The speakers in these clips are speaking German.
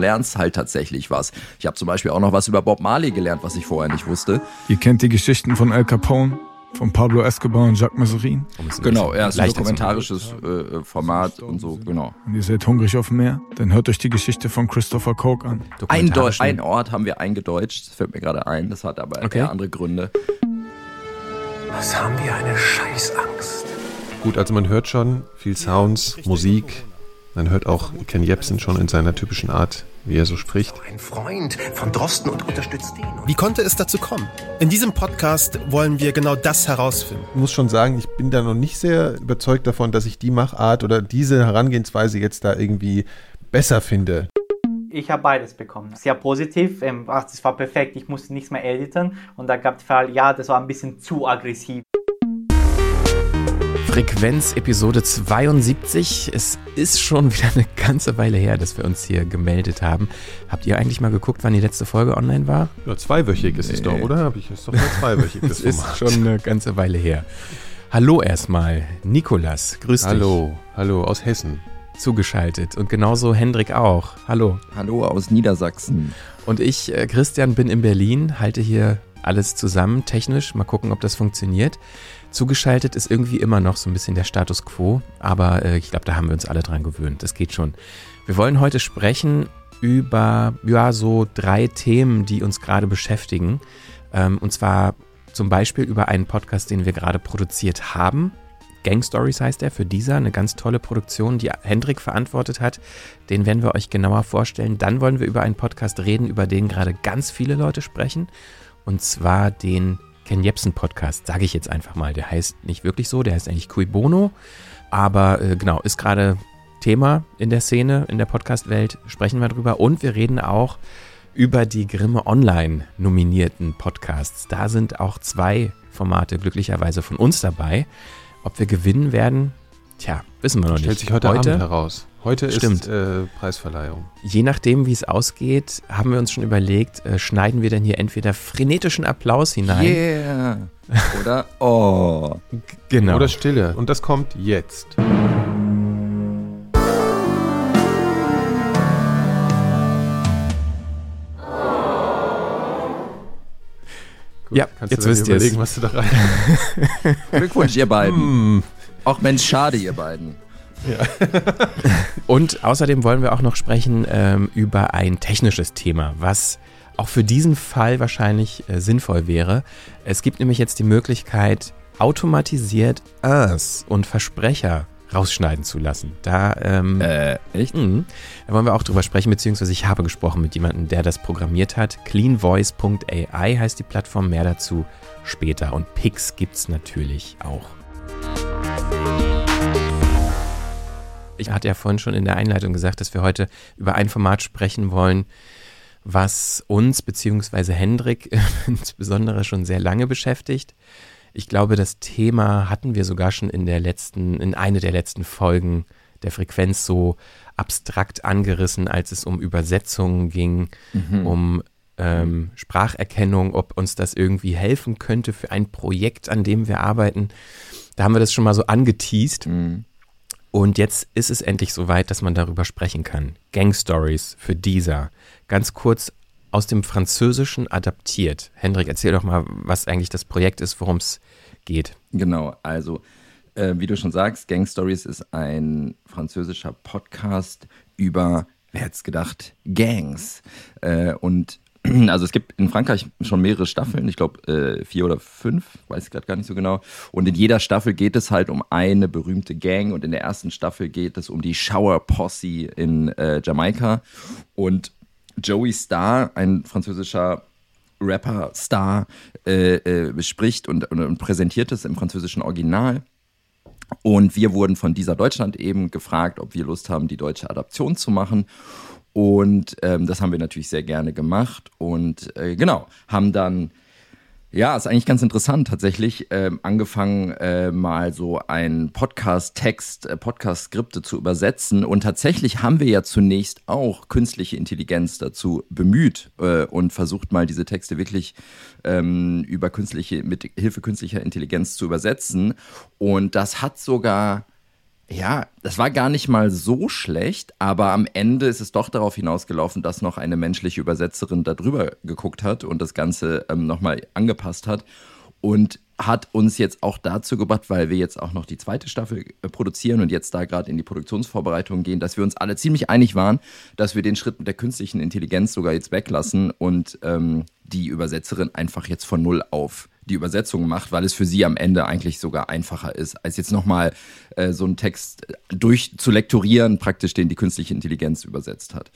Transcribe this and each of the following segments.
lernst halt tatsächlich was. Ich habe zum Beispiel auch noch was über Bob Marley gelernt, was ich vorher nicht wusste. Ihr kennt die Geschichten von Al Capone? Von Pablo Escobar und Jacques Mazarin. Genau, er ist ein dokumentarisches äh, Format und so, genau. Und ihr seid hungrig auf mehr? Dann hört euch die Geschichte von Christopher Coke an. Ein, ein Ort haben wir eingedeutscht, das fällt mir gerade ein, das hat aber okay. andere Gründe. Was haben wir eine Scheißangst? Gut, also man hört schon viel Sounds, Musik. Man hört auch Ken Jebsen schon in seiner typischen Art, wie er so spricht. Ein Freund von Drosten und unterstützt ihn. Wie konnte es dazu kommen? In diesem Podcast wollen wir genau das herausfinden. Ich muss schon sagen, ich bin da noch nicht sehr überzeugt davon, dass ich die Machart oder diese Herangehensweise jetzt da irgendwie besser finde. Ich habe beides bekommen. Sehr positiv. Ähm, ach, das war perfekt. Ich musste nichts mehr editen. Und da gab es Fall, ja, das war ein bisschen zu aggressiv. Frequenz Episode 72. Es ist schon wieder eine ganze Weile her, dass wir uns hier gemeldet haben. Habt ihr eigentlich mal geguckt, wann die letzte Folge online war? Ja, zweiwöchig ist es doch, oder? Hab ich es doch mal zweiwöchig. Das ist schon eine ganze Weile her. Hallo erstmal, Nikolas, grüß hallo, dich. Hallo, hallo aus Hessen. Zugeschaltet und genauso Hendrik auch. Hallo. Hallo aus Niedersachsen. Und ich, äh, Christian, bin in Berlin, halte hier alles zusammen, technisch. Mal gucken, ob das funktioniert. Zugeschaltet ist irgendwie immer noch so ein bisschen der Status quo, aber äh, ich glaube, da haben wir uns alle dran gewöhnt. Das geht schon. Wir wollen heute sprechen über ja so drei Themen, die uns gerade beschäftigen. Ähm, und zwar zum Beispiel über einen Podcast, den wir gerade produziert haben. Gang Stories heißt er für dieser, eine ganz tolle Produktion, die Hendrik verantwortet hat. Den werden wir euch genauer vorstellen. Dann wollen wir über einen Podcast reden, über den gerade ganz viele Leute sprechen. Und zwar den Ken Jebsen Podcast, sage ich jetzt einfach mal. Der heißt nicht wirklich so, der heißt eigentlich Cui Bono. Aber äh, genau, ist gerade Thema in der Szene, in der Podcast-Welt. Sprechen wir drüber. Und wir reden auch über die Grimme Online nominierten Podcasts. Da sind auch zwei Formate glücklicherweise von uns dabei. Ob wir gewinnen werden, tja, wissen wir noch Stellt nicht. Stellt sich heute, heute Abend heraus. Heute Stimmt. ist äh, Preisverleihung. Je nachdem, wie es ausgeht, haben wir uns schon überlegt, äh, schneiden wir denn hier entweder frenetischen Applaus hinein. Yeah. Oder oh. genau. Oder Stille. Und das kommt jetzt. Gut, ja, jetzt wisst ihr überlegen, was du da rein. Glückwunsch, ihr beiden. Mm. Auch Mensch, schade, ihr beiden. Ja. Und außerdem wollen wir auch noch sprechen ähm, über ein technisches Thema, was auch für diesen Fall wahrscheinlich äh, sinnvoll wäre. Es gibt nämlich jetzt die Möglichkeit, automatisiert As und Versprecher rausschneiden zu lassen. Da, ähm, äh, echt? Mh, da wollen wir auch drüber sprechen, beziehungsweise ich habe gesprochen mit jemandem, der das programmiert hat. Cleanvoice.ai heißt die Plattform, mehr dazu später. Und Pix gibt es natürlich auch. Ich hatte ja vorhin schon in der Einleitung gesagt, dass wir heute über ein Format sprechen wollen, was uns bzw. Hendrik insbesondere schon sehr lange beschäftigt. Ich glaube, das Thema hatten wir sogar schon in der letzten, in eine der letzten Folgen der Frequenz so abstrakt angerissen, als es um Übersetzungen ging, mhm. um ähm, Spracherkennung, ob uns das irgendwie helfen könnte für ein Projekt, an dem wir arbeiten. Da haben wir das schon mal so angeteased. Mhm. Und jetzt ist es endlich soweit, dass man darüber sprechen kann. Gang Stories für dieser. Ganz kurz aus dem Französischen adaptiert. Hendrik, erzähl doch mal, was eigentlich das Projekt ist, worum es geht. Genau, also äh, wie du schon sagst, Gang Stories ist ein französischer Podcast über, wer hätte es gedacht, Gangs. Äh, und also es gibt in Frankreich schon mehrere Staffeln, ich glaube äh, vier oder fünf, weiß ich gerade gar nicht so genau. Und in jeder Staffel geht es halt um eine berühmte Gang und in der ersten Staffel geht es um die Shower Posse in äh, Jamaika. Und Joey Starr, ein französischer Rapper-Star, äh, äh, spricht und, und, und präsentiert es im französischen Original. Und wir wurden von dieser Deutschland eben gefragt, ob wir Lust haben, die deutsche Adaption zu machen. Und ähm, das haben wir natürlich sehr gerne gemacht und äh, genau, haben dann, ja, ist eigentlich ganz interessant tatsächlich, ähm, angefangen äh, mal so ein Podcast-Text, äh, Podcast-Skripte zu übersetzen. Und tatsächlich haben wir ja zunächst auch künstliche Intelligenz dazu bemüht äh, und versucht mal diese Texte wirklich ähm, über künstliche, mit Hilfe künstlicher Intelligenz zu übersetzen. Und das hat sogar Ja, das war gar nicht mal so schlecht, aber am Ende ist es doch darauf hinausgelaufen, dass noch eine menschliche Übersetzerin da drüber geguckt hat und das Ganze ähm, nochmal angepasst hat. Und hat uns jetzt auch dazu gebracht, weil wir jetzt auch noch die zweite Staffel äh, produzieren und jetzt da gerade in die Produktionsvorbereitung gehen, dass wir uns alle ziemlich einig waren, dass wir den Schritt mit der künstlichen Intelligenz sogar jetzt weglassen und ähm, die Übersetzerin einfach jetzt von null auf die Übersetzung macht, weil es für sie am Ende eigentlich sogar einfacher ist, als jetzt nochmal äh, so einen Text durchzulektorieren, praktisch den die künstliche Intelligenz übersetzt hat.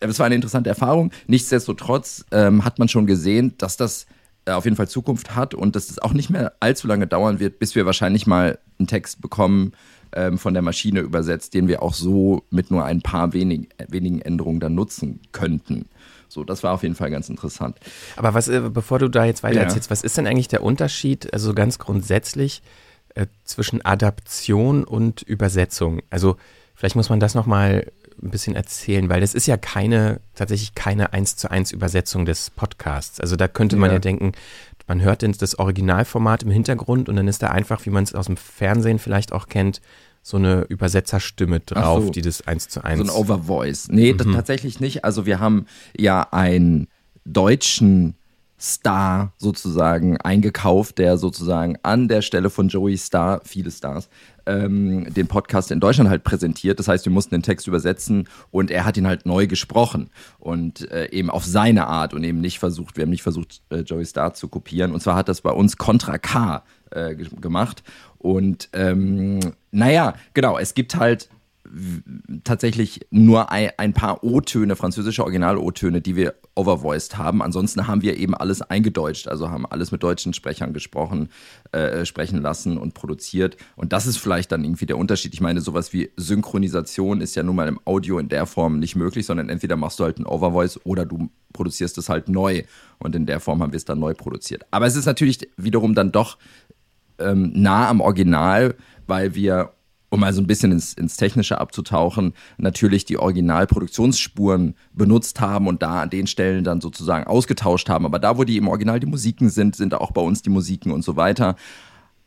Es war eine interessante Erfahrung. Nichtsdestotrotz ähm, hat man schon gesehen, dass das äh, auf jeden Fall Zukunft hat und dass es auch nicht mehr allzu lange dauern wird, bis wir wahrscheinlich mal einen Text bekommen, ähm, von der Maschine übersetzt, den wir auch so mit nur ein paar wenig, wenigen Änderungen dann nutzen könnten. So, das war auf jeden Fall ganz interessant. Aber was, äh, bevor du da jetzt weiter ja. erzählst, was ist denn eigentlich der Unterschied, also ganz grundsätzlich, äh, zwischen Adaption und Übersetzung? Also, vielleicht muss man das nochmal ein bisschen erzählen, weil das ist ja keine, tatsächlich keine eins zu eins Übersetzung des Podcasts. Also da könnte man ja, ja denken, man hört das Originalformat im Hintergrund und dann ist da einfach, wie man es aus dem Fernsehen vielleicht auch kennt, so eine Übersetzerstimme drauf, so. die das eins zu eins. So ein Overvoice. Nee, mhm. tatsächlich nicht. Also wir haben ja einen deutschen Star sozusagen eingekauft, der sozusagen an der Stelle von Joey Star, viele Stars, ähm, den Podcast in Deutschland halt präsentiert. Das heißt, wir mussten den Text übersetzen und er hat ihn halt neu gesprochen und äh, eben auf seine Art und eben nicht versucht, wir haben nicht versucht, äh, Joey Star zu kopieren. Und zwar hat das bei uns Contra K äh, gemacht. Und ähm, naja, genau, es gibt halt tatsächlich nur ein, paar O-Töne, französische Original-O-Töne, die wir overvoiced haben. Ansonsten haben wir eben alles eingedeutscht, also haben alles mit deutschen Sprechern gesprochen, äh, sprechen lassen und produziert. Und das ist vielleicht dann irgendwie der Unterschied. Ich meine, sowas wie Synchronisation ist ja nun mal im Audio in der Form nicht möglich, sondern entweder machst du halt ein Overvoice oder du produzierst es halt neu. Und in der Form haben wir es dann neu produziert. Aber es ist natürlich wiederum dann doch ähm, nah am Original, weil wir um mal so ein bisschen ins, ins Technische abzutauchen, natürlich die Originalproduktionsspuren benutzt haben und da an den Stellen dann sozusagen ausgetauscht haben. Aber da, wo die im Original die Musiken sind, sind auch bei uns die Musiken und so weiter.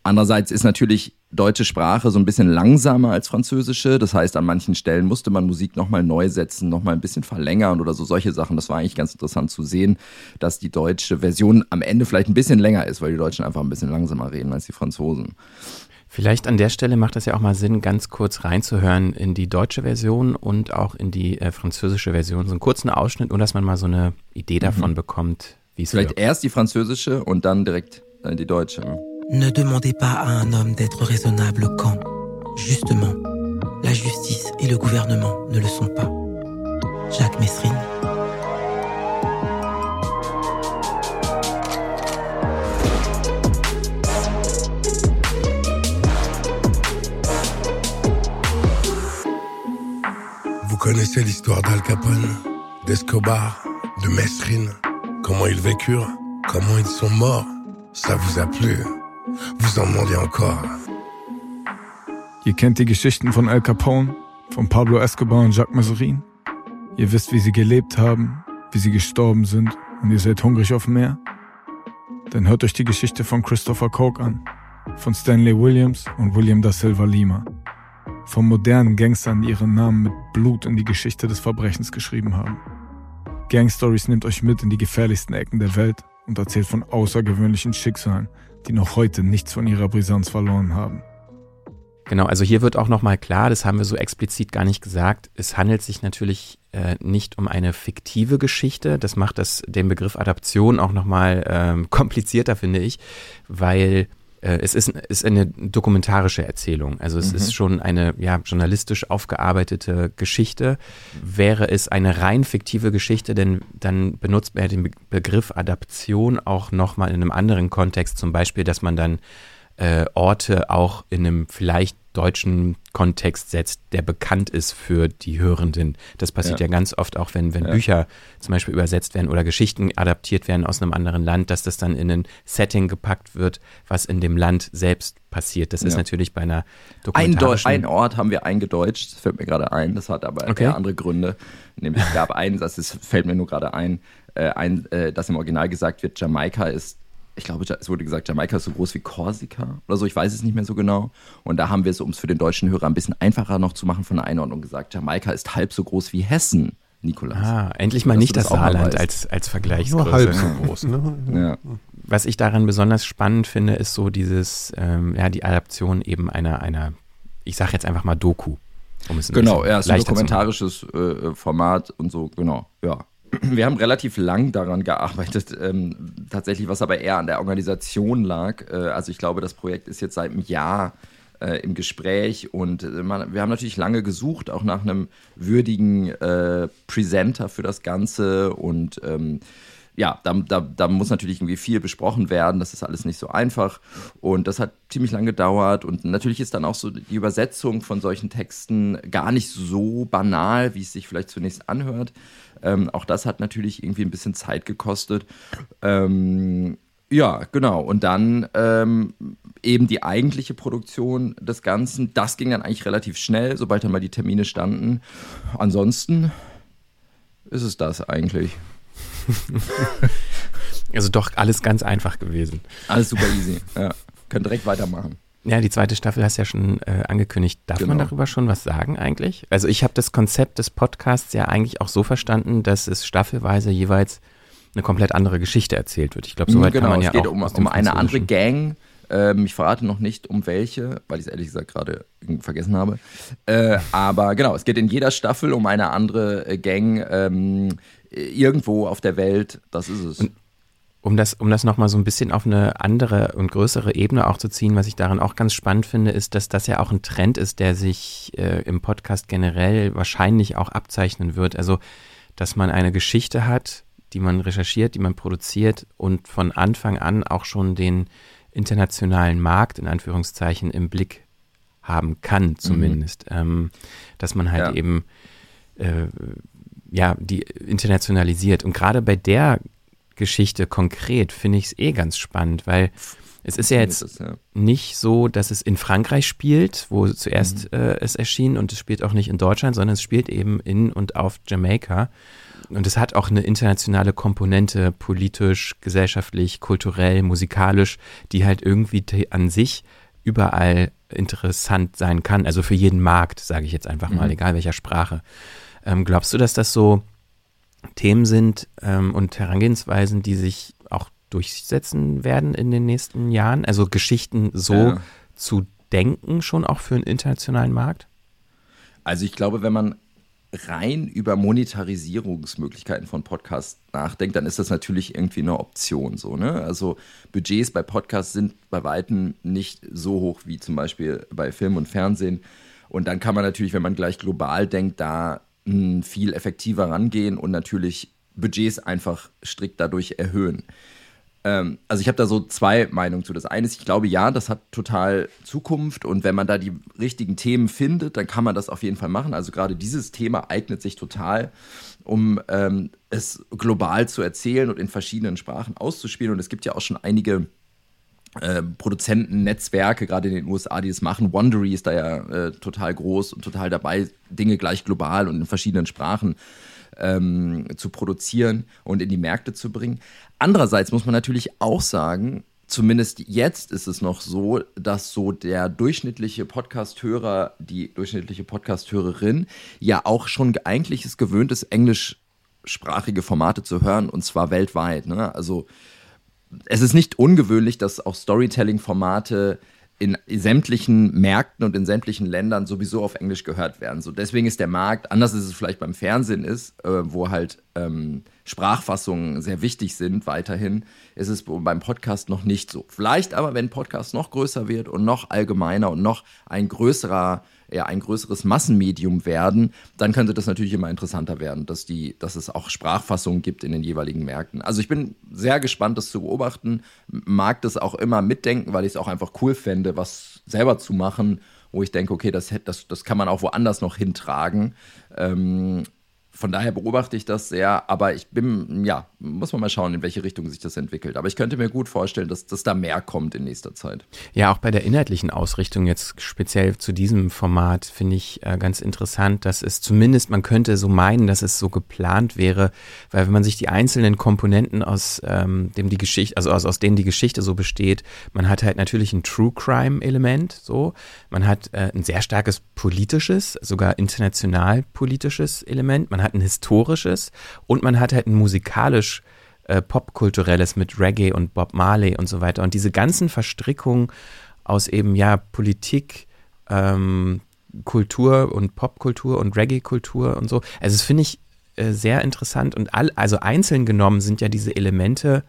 Andererseits ist natürlich deutsche Sprache so ein bisschen langsamer als französische. Das heißt, an manchen Stellen musste man Musik nochmal neu setzen, nochmal ein bisschen verlängern oder so solche Sachen. Das war eigentlich ganz interessant zu sehen, dass die deutsche Version am Ende vielleicht ein bisschen länger ist, weil die Deutschen einfach ein bisschen langsamer reden als die Franzosen. Vielleicht an der Stelle macht es ja auch mal Sinn, ganz kurz reinzuhören in die deutsche Version und auch in die äh, französische Version. So einen kurzen Ausschnitt, nur dass man mal so eine Idee mhm. davon mhm. bekommt, wie es Vielleicht wirkt. erst die französische und dann direkt äh, die deutsche. Ne demandez pas à un homme d'être raisonnable quand, justement, la justice et le gouvernement ne le sont pas. Jacques Messrine. Connaissez l'histoire d'Al Capone, d'Escobar, de Mesrine, comment ils vécurent, comment ils sont morts. Ça vous a plu. Vous en demandez encore. Ihr kennt die Geschichten von Al Capone, von Pablo Escobar und Jacques Mazarin. Ihr wisst, wie sie gelebt haben, wie sie gestorben sind und ihr seid hungrig auf mehr? Dann hört euch die Geschichte von Christopher Coke an, von Stanley Williams und William da Silva Lima von modernen Gangstern, die ihren Namen mit Blut in die Geschichte des Verbrechens geschrieben haben. Gang Stories nimmt euch mit in die gefährlichsten Ecken der Welt und erzählt von außergewöhnlichen Schicksalen, die noch heute nichts von ihrer Brisanz verloren haben. Genau, also hier wird auch nochmal klar, das haben wir so explizit gar nicht gesagt, es handelt sich natürlich äh, nicht um eine fiktive Geschichte. Das macht das, den Begriff Adaption auch nochmal ähm, komplizierter, finde ich, weil es ist, ist eine dokumentarische Erzählung. Also es mhm. ist schon eine ja, journalistisch aufgearbeitete Geschichte. Wäre es eine rein fiktive Geschichte, denn dann benutzt man ja den Begriff Adaption auch nochmal in einem anderen Kontext. Zum Beispiel, dass man dann äh, Orte auch in einem vielleicht deutschen Kontext setzt, der bekannt ist für die Hörenden. Das passiert ja, ja ganz oft auch, wenn, wenn ja. Bücher zum Beispiel übersetzt werden oder Geschichten adaptiert werden aus einem anderen Land, dass das dann in ein Setting gepackt wird, was in dem Land selbst passiert. Das ja. ist natürlich bei einer dokumentarischen... Ein, ein, Ort haben wir eingedeutscht, das fällt mir gerade ein, das hat aber okay. andere Gründe. Nämlich es gab einen, das ist, fällt mir nur gerade ein, äh, ein äh, dass im Original gesagt wird, Jamaika ist ich glaube, es wurde gesagt, Jamaika ist so groß wie Korsika oder so, ich weiß es nicht mehr so genau. Und da haben wir es, um es für den deutschen Hörer ein bisschen einfacher noch zu machen von der Einordnung gesagt, Jamaika ist halb so groß wie Hessen. Nikolas. Ah, endlich mal nicht das, das Saarland als, als Vergleichsgröße. Nur halb so groß, ne? Ja. Was ich daran besonders spannend finde, ist so dieses, ähm, ja, die Adaption eben einer, einer, ich sag jetzt einfach mal Doku. Um es genau, ja, es ist ein dokumentarisches äh, Format und so, genau, ja. Wir haben relativ lang daran gearbeitet, ähm, tatsächlich, was aber eher an der Organisation lag. Äh, also ich glaube, das Projekt ist jetzt seit einem Jahr äh, im Gespräch und äh, man, wir haben natürlich lange gesucht, auch nach einem würdigen äh, Presenter für das Ganze und ähm, ja, da, da, da, muss natürlich irgendwie viel besprochen werden. Das ist alles nicht so einfach. Und das hat ziemlich lange gedauert. Und natürlich ist dann auch so die Übersetzung von solchen Texten gar nicht so banal, wie es sich vielleicht zunächst anhört. Ähm, auch das hat natürlich irgendwie ein bisschen Zeit gekostet. Ähm, ja, genau. Und dann ähm, eben die eigentliche Produktion des Ganzen. Das ging dann eigentlich relativ schnell, sobald dann mal die Termine standen. Ansonsten ist es das eigentlich. also doch alles ganz einfach gewesen. Alles super easy. Ja. Können direkt weitermachen. Ja, die zweite Staffel hast du ja schon äh, angekündigt. Darf genau. man darüber schon was sagen eigentlich? Also ich habe das Konzept des Podcasts ja eigentlich auch so verstanden, dass es staffelweise jeweils eine komplett andere Geschichte erzählt wird. Ich glaube, soweit genau, kann man ja es geht auch um, um eine andere Gang. Ähm, ich verrate noch nicht um welche, weil ich es ehrlich gesagt gerade vergessen habe. Äh, aber genau, es geht in jeder Staffel um eine andere äh, Gang ähm, irgendwo auf der Welt. Das ist es. Und um das, um das nochmal so ein bisschen auf eine andere und größere Ebene auch zu ziehen, was ich daran auch ganz spannend finde, ist, dass das ja auch ein Trend ist, der sich äh, im Podcast generell wahrscheinlich auch abzeichnen wird. Also, dass man eine Geschichte hat, die man recherchiert, die man produziert und von Anfang an auch schon den internationalen Markt in Anführungszeichen im Blick haben kann, zumindest. Mhm. Ähm, dass man halt ja. eben äh, ja, die internationalisiert. Und gerade bei der Geschichte konkret finde ich es eh ganz spannend, weil es ist ja jetzt das, ja. nicht so, dass es in Frankreich spielt, wo zuerst mhm. äh, es erschien und es spielt auch nicht in Deutschland, sondern es spielt eben in und auf Jamaika. Und es hat auch eine internationale Komponente, politisch, gesellschaftlich, kulturell, musikalisch, die halt irgendwie an sich überall interessant sein kann. Also für jeden Markt, sage ich jetzt einfach mal, mhm. egal welcher Sprache. Ähm, glaubst du, dass das so Themen sind ähm, und Herangehensweisen, die sich auch durchsetzen werden in den nächsten Jahren? Also Geschichten so ja. zu denken, schon auch für einen internationalen Markt? Also ich glaube, wenn man rein über Monetarisierungsmöglichkeiten von Podcasts nachdenkt, dann ist das natürlich irgendwie eine Option. So, ne? Also Budgets bei Podcasts sind bei weitem nicht so hoch wie zum Beispiel bei Film und Fernsehen. Und dann kann man natürlich, wenn man gleich global denkt, da viel effektiver rangehen und natürlich Budgets einfach strikt dadurch erhöhen. Ähm, also ich habe da so zwei Meinungen zu. Das eine ist, ich glaube, ja, das hat total Zukunft und wenn man da die richtigen Themen findet, dann kann man das auf jeden Fall machen. Also gerade dieses Thema eignet sich total, um ähm, es global zu erzählen und in verschiedenen Sprachen auszuspielen. Und es gibt ja auch schon einige äh, Produzenten, Netzwerke, gerade in den USA, die das machen. Wondery ist da ja äh, total groß und total dabei, Dinge gleich global und in verschiedenen Sprachen ähm, zu produzieren und in die Märkte zu bringen. Andererseits muss man natürlich auch sagen, zumindest jetzt ist es noch so, dass so der durchschnittliche Podcasthörer, die durchschnittliche Podcasthörerin ja auch schon eigentlich ist gewöhnt ist, englischsprachige Formate zu hören und zwar weltweit. Ne? Also es ist nicht ungewöhnlich, dass auch Storytelling-Formate in sämtlichen Märkten und in sämtlichen Ländern sowieso auf Englisch gehört werden. So deswegen ist der Markt, anders als es vielleicht beim Fernsehen ist, äh, wo halt ähm, Sprachfassungen sehr wichtig sind weiterhin, ist es beim Podcast noch nicht so. Vielleicht aber, wenn Podcast noch größer wird und noch allgemeiner und noch ein größerer ja, ein größeres Massenmedium werden, dann könnte das natürlich immer interessanter werden, dass, die, dass es auch Sprachfassungen gibt in den jeweiligen Märkten. Also ich bin sehr gespannt, das zu beobachten, mag das auch immer mitdenken, weil ich es auch einfach cool fände, was selber zu machen, wo ich denke, okay, das, das, das kann man auch woanders noch hintragen. Ähm, von daher beobachte ich das sehr, aber ich bin, ja, muss man mal schauen, in welche Richtung sich das entwickelt. Aber ich könnte mir gut vorstellen, dass, dass da mehr kommt in nächster Zeit. Ja, auch bei der inhaltlichen Ausrichtung jetzt speziell zu diesem Format finde ich äh, ganz interessant, dass es zumindest, man könnte so meinen, dass es so geplant wäre, weil wenn man sich die einzelnen Komponenten aus ähm, dem die Geschichte, also aus, aus denen die Geschichte so besteht, man hat halt natürlich ein True Crime Element, so, man hat äh, ein sehr starkes politisches, sogar international politisches Element, man hat ein historisches und man hat halt ein musikalisch äh, popkulturelles mit Reggae und Bob Marley und so weiter. Und diese ganzen Verstrickungen aus eben ja Politik, ähm, Kultur und Popkultur und Reggae-Kultur und so. Also das finde ich äh, sehr interessant und all, also einzeln genommen sind ja diese Elemente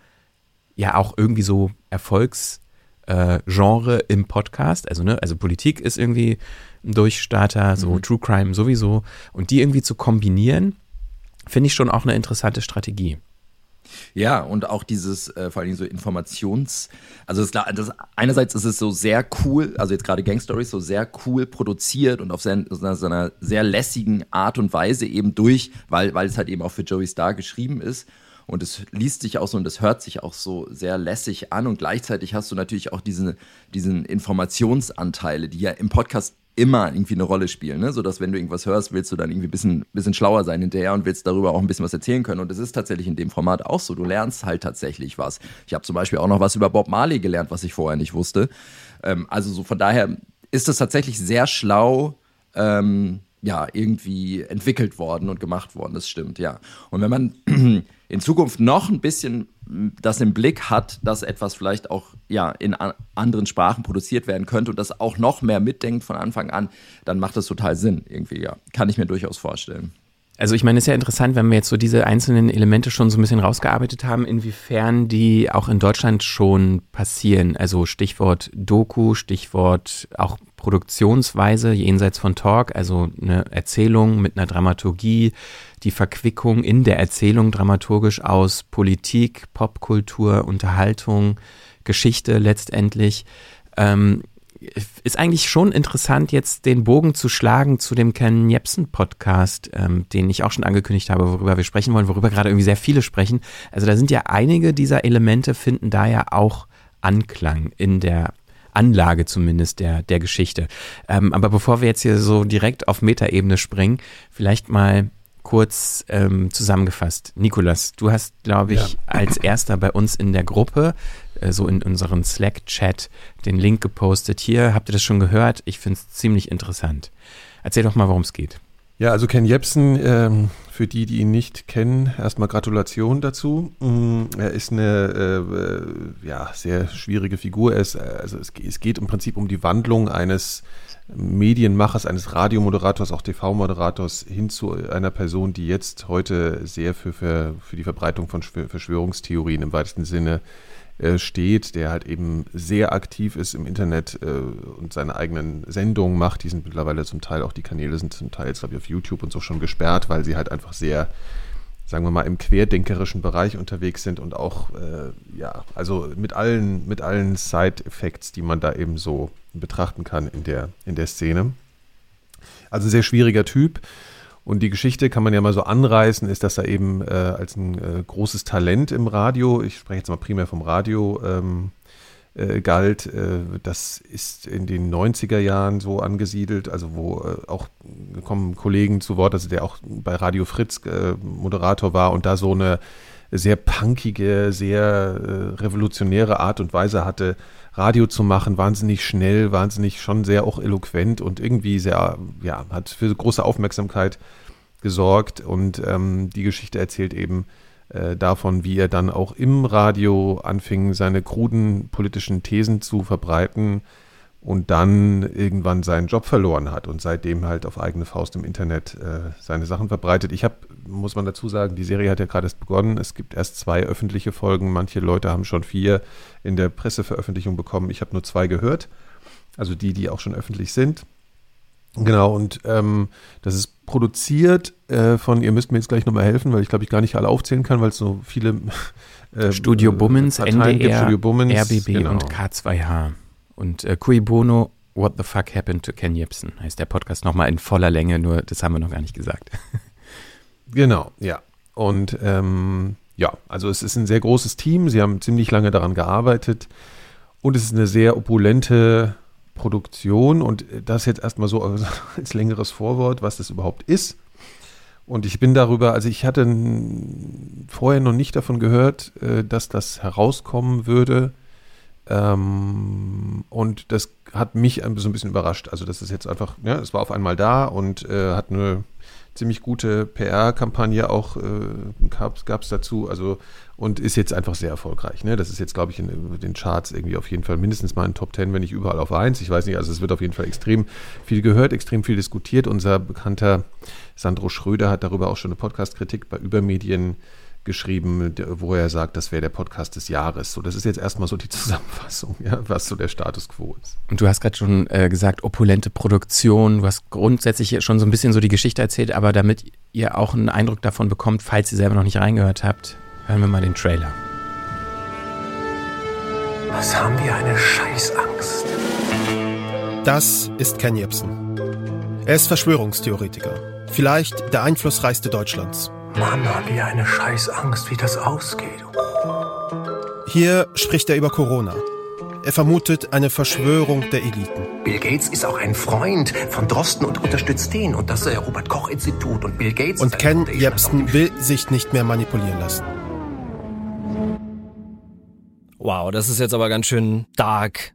ja auch irgendwie so Erfolgsgenre äh, im Podcast. Also, ne, also Politik ist irgendwie Durchstarter, so mhm. True Crime sowieso. Und die irgendwie zu kombinieren, finde ich schon auch eine interessante Strategie. Ja, und auch dieses, äh, vor allem so Informations-, also das, das, einerseits ist es so sehr cool, also jetzt gerade Gang Stories so sehr cool produziert und auf sehr, so einer sehr lässigen Art und Weise eben durch, weil, weil es halt eben auch für Joey Star geschrieben ist. Und es liest sich auch so und es hört sich auch so sehr lässig an und gleichzeitig hast du natürlich auch diese, diesen Informationsanteile, die ja im Podcast immer irgendwie eine Rolle spielen, ne? sodass wenn du irgendwas hörst, willst du dann irgendwie ein bisschen, bisschen schlauer sein hinterher und willst darüber auch ein bisschen was erzählen können. Und es ist tatsächlich in dem Format auch so. Du lernst halt tatsächlich was. Ich habe zum Beispiel auch noch was über Bob Marley gelernt, was ich vorher nicht wusste. Ähm, also so von daher ist es tatsächlich sehr schlau, ähm, ja, irgendwie entwickelt worden und gemacht worden. Das stimmt, ja. Und wenn man in Zukunft noch ein bisschen das im Blick hat, dass etwas vielleicht auch ja, in anderen Sprachen produziert werden könnte und das auch noch mehr mitdenkt von Anfang an, dann macht das total Sinn irgendwie, ja. Kann ich mir durchaus vorstellen. Also ich meine, es ist ja interessant, wenn wir jetzt so diese einzelnen Elemente schon so ein bisschen rausgearbeitet haben, inwiefern die auch in Deutschland schon passieren. Also Stichwort Doku, Stichwort auch Produktionsweise jenseits von Talk, also eine Erzählung mit einer Dramaturgie, die Verquickung in der Erzählung dramaturgisch aus Politik, Popkultur, Unterhaltung, Geschichte letztendlich. Ähm, ist eigentlich schon interessant, jetzt den Bogen zu schlagen zu dem Ken Jebsen Podcast, ähm, den ich auch schon angekündigt habe, worüber wir sprechen wollen, worüber gerade irgendwie sehr viele sprechen. Also da sind ja einige dieser Elemente finden da ja auch Anklang in der Anlage zumindest der, der Geschichte. Ähm, aber bevor wir jetzt hier so direkt auf Metaebene springen, vielleicht mal kurz ähm, zusammengefasst. Nikolas, du hast, glaube ich, ja. als erster bei uns in der Gruppe, äh, so in unseren Slack-Chat, den Link gepostet. Hier habt ihr das schon gehört. Ich finde es ziemlich interessant. Erzähl doch mal, worum es geht. Ja, also Ken Jebsen, ähm, für die, die ihn nicht kennen, erstmal Gratulation dazu. Mm, er ist eine äh, ja, sehr schwierige Figur. Also es, es, geht im Prinzip um die Wandlung eines Medienmachers, eines Radiomoderators, auch TV-Moderators hin zu einer Person, die jetzt heute sehr für, für, für die Verbreitung von Verschwörungstheorien im weitesten Sinne äh, steht, der halt eben sehr aktiv ist im Internet äh, und seine eigenen Sendungen macht. Die sind mittlerweile zum Teil, auch die Kanäle sind zum Teil, glaube ich, auf YouTube und so schon gesperrt, weil sie halt einfach sehr sagen wir mal, im querdenkerischen Bereich unterwegs sind und auch, äh, ja, also mit allen, mit allen Side-Effects, die man da eben so betrachten kann in der, in der Szene. Also sehr schwieriger Typ. Und die Geschichte kann man ja mal so anreißen, ist, dass er eben äh, als ein äh, großes Talent im Radio, ich spreche jetzt mal primär vom Radio, ähm, äh, galt. Äh, das ist in den 90er Jahren so angesiedelt, also wo äh, auch kommen Kollegen zu Wort, also der auch bei Radio Fritz äh, Moderator war und da so eine sehr punkige, sehr revolutionäre Art und Weise hatte, Radio zu machen, wahnsinnig schnell, wahnsinnig schon sehr auch eloquent und irgendwie sehr, ja, hat für große Aufmerksamkeit gesorgt. Und ähm, die Geschichte erzählt eben äh, davon, wie er dann auch im Radio anfing, seine kruden politischen Thesen zu verbreiten und dann irgendwann seinen Job verloren hat und seitdem halt auf eigene Faust im Internet äh, seine Sachen verbreitet. Ich habe, muss man dazu sagen, die Serie hat ja gerade erst begonnen. Es gibt erst zwei öffentliche Folgen. Manche Leute haben schon vier in der Presseveröffentlichung bekommen. Ich habe nur zwei gehört. Also die, die auch schon öffentlich sind. Genau, und ähm, das ist produziert äh, von, ihr müsst mir jetzt gleich nochmal helfen, weil ich glaube, ich gar nicht alle aufzählen kann, weil es so viele äh, Studio Bummens, NDR, gibt, Studio Bummens, RBB genau. und K2H. Und äh, Cui Bono, What the Fuck Happened to Ken Jebsen heißt der Podcast nochmal in voller Länge, nur das haben wir noch gar nicht gesagt. Genau, ja. Und ähm, ja, also es ist ein sehr großes Team. Sie haben ziemlich lange daran gearbeitet und es ist eine sehr opulente Produktion. Und das jetzt erstmal so als längeres Vorwort, was das überhaupt ist. Und ich bin darüber, also ich hatte vorher noch nicht davon gehört, äh, dass das herauskommen würde. Ähm, und das hat mich so ein bisschen überrascht. Also das ist jetzt einfach, ja, es war auf einmal da und äh, hat eine ziemlich gute PR-Kampagne auch äh, gab es dazu. Also und ist jetzt einfach sehr erfolgreich. Ne? Das ist jetzt, glaube ich, in, den Charts irgendwie auf jeden Fall mindestens mal in Top 10, wenn nicht überall auf 1. Ich weiß nicht, also es wird auf jeden Fall extrem viel gehört, extrem viel diskutiert. Unser bekannter Sandro Schröder hat darüber auch schon eine Podcast-Kritik bei Übermedien geschrieben, wo er sagt, das wäre der Podcast des Jahres. So, das ist jetzt erstmal so die Zusammenfassung, ja, was so der Status quo ist. Und du hast gerade schon äh, gesagt, opulente Produktion. Du hast grundsätzlich schon so ein bisschen so die Geschichte erzählt, aber damit ihr auch einen Eindruck davon bekommt, falls ihr selber noch nicht reingehört habt, hören wir mal den Trailer. Was haben wir eine Scheißangst? Das ist Ken Jebsen. Er ist Verschwörungstheoretiker. Vielleicht der einflussreichste Deutschlands. Mann, haben wir eine Scheißangst, wie das ausgeht. Hier spricht er über Corona. Er vermutet eine Verschwörung der Eliten. Bill Gates ist auch ein Freund von Drosten und unterstützt den und das äh, Robert Koch Institut und Bill Gates. Und Ken Jebsen will sich nicht mehr manipulieren lassen. Wow, das ist jetzt aber ganz schön dark.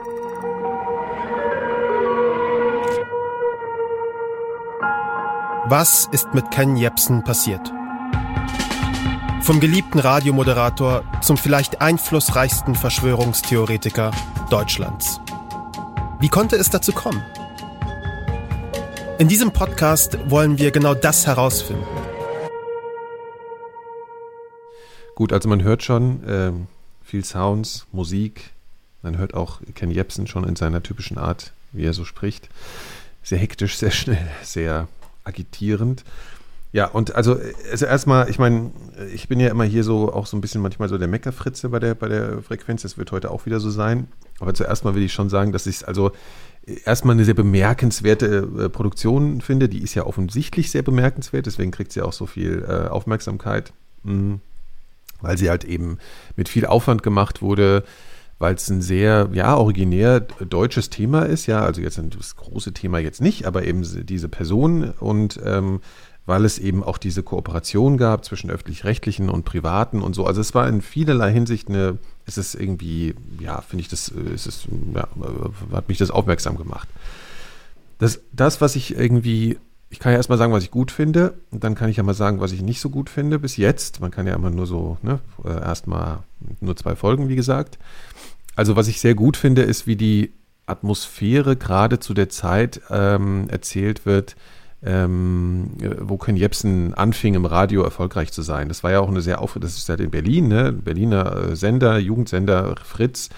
Was ist mit Ken Jebsen passiert? Vom geliebten Radiomoderator zum vielleicht einflussreichsten Verschwörungstheoretiker Deutschlands. Wie konnte es dazu kommen? In diesem Podcast wollen wir genau das herausfinden. Gut, also man hört schon äh, viel Sounds, Musik. Man hört auch Ken Jebsen schon in seiner typischen Art, wie er so spricht. Sehr hektisch, sehr schnell, sehr agitierend. Ja, und also, also erstmal, ich meine, ich bin ja immer hier so auch so ein bisschen manchmal so der Meckerfritze bei der, bei der Frequenz. Das wird heute auch wieder so sein. Aber zuerst mal will ich schon sagen, dass ich also erstmal eine sehr bemerkenswerte äh, Produktion finde. Die ist ja offensichtlich sehr bemerkenswert, deswegen kriegt sie auch so viel äh, Aufmerksamkeit, mh, hm, weil sie halt eben mit viel Aufwand gemacht wurde weil es ein sehr, ja, originär deutsches Thema ist, ja, also jetzt das große Thema jetzt nicht, aber eben diese Person und ähm, weil es eben auch diese Kooperation gab zwischen öffentlich-rechtlichen und privaten und so. Also es war in vielerlei Hinsicht eine, es ist irgendwie, ja, finde ich das, es ist, ja, hat mich das aufmerksam gemacht. Das, das, was ich irgendwie, ich kann ja erstmal sagen, was ich gut finde, und dann kann ich ja mal sagen, was ich nicht so gut finde bis jetzt. Man kann ja immer nur so, ne, erstmal nur zwei Folgen, wie gesagt. Also was ich sehr gut finde, ist, wie die Atmosphäre gerade zu der Zeit ähm, erzählt wird, ähm, wo Ken Jebsen anfing, im Radio erfolgreich zu sein. Das war ja auch eine sehr aufregende, das ist ja in Berlin, ne? Berliner äh, Sender, Jugendsender Fritz.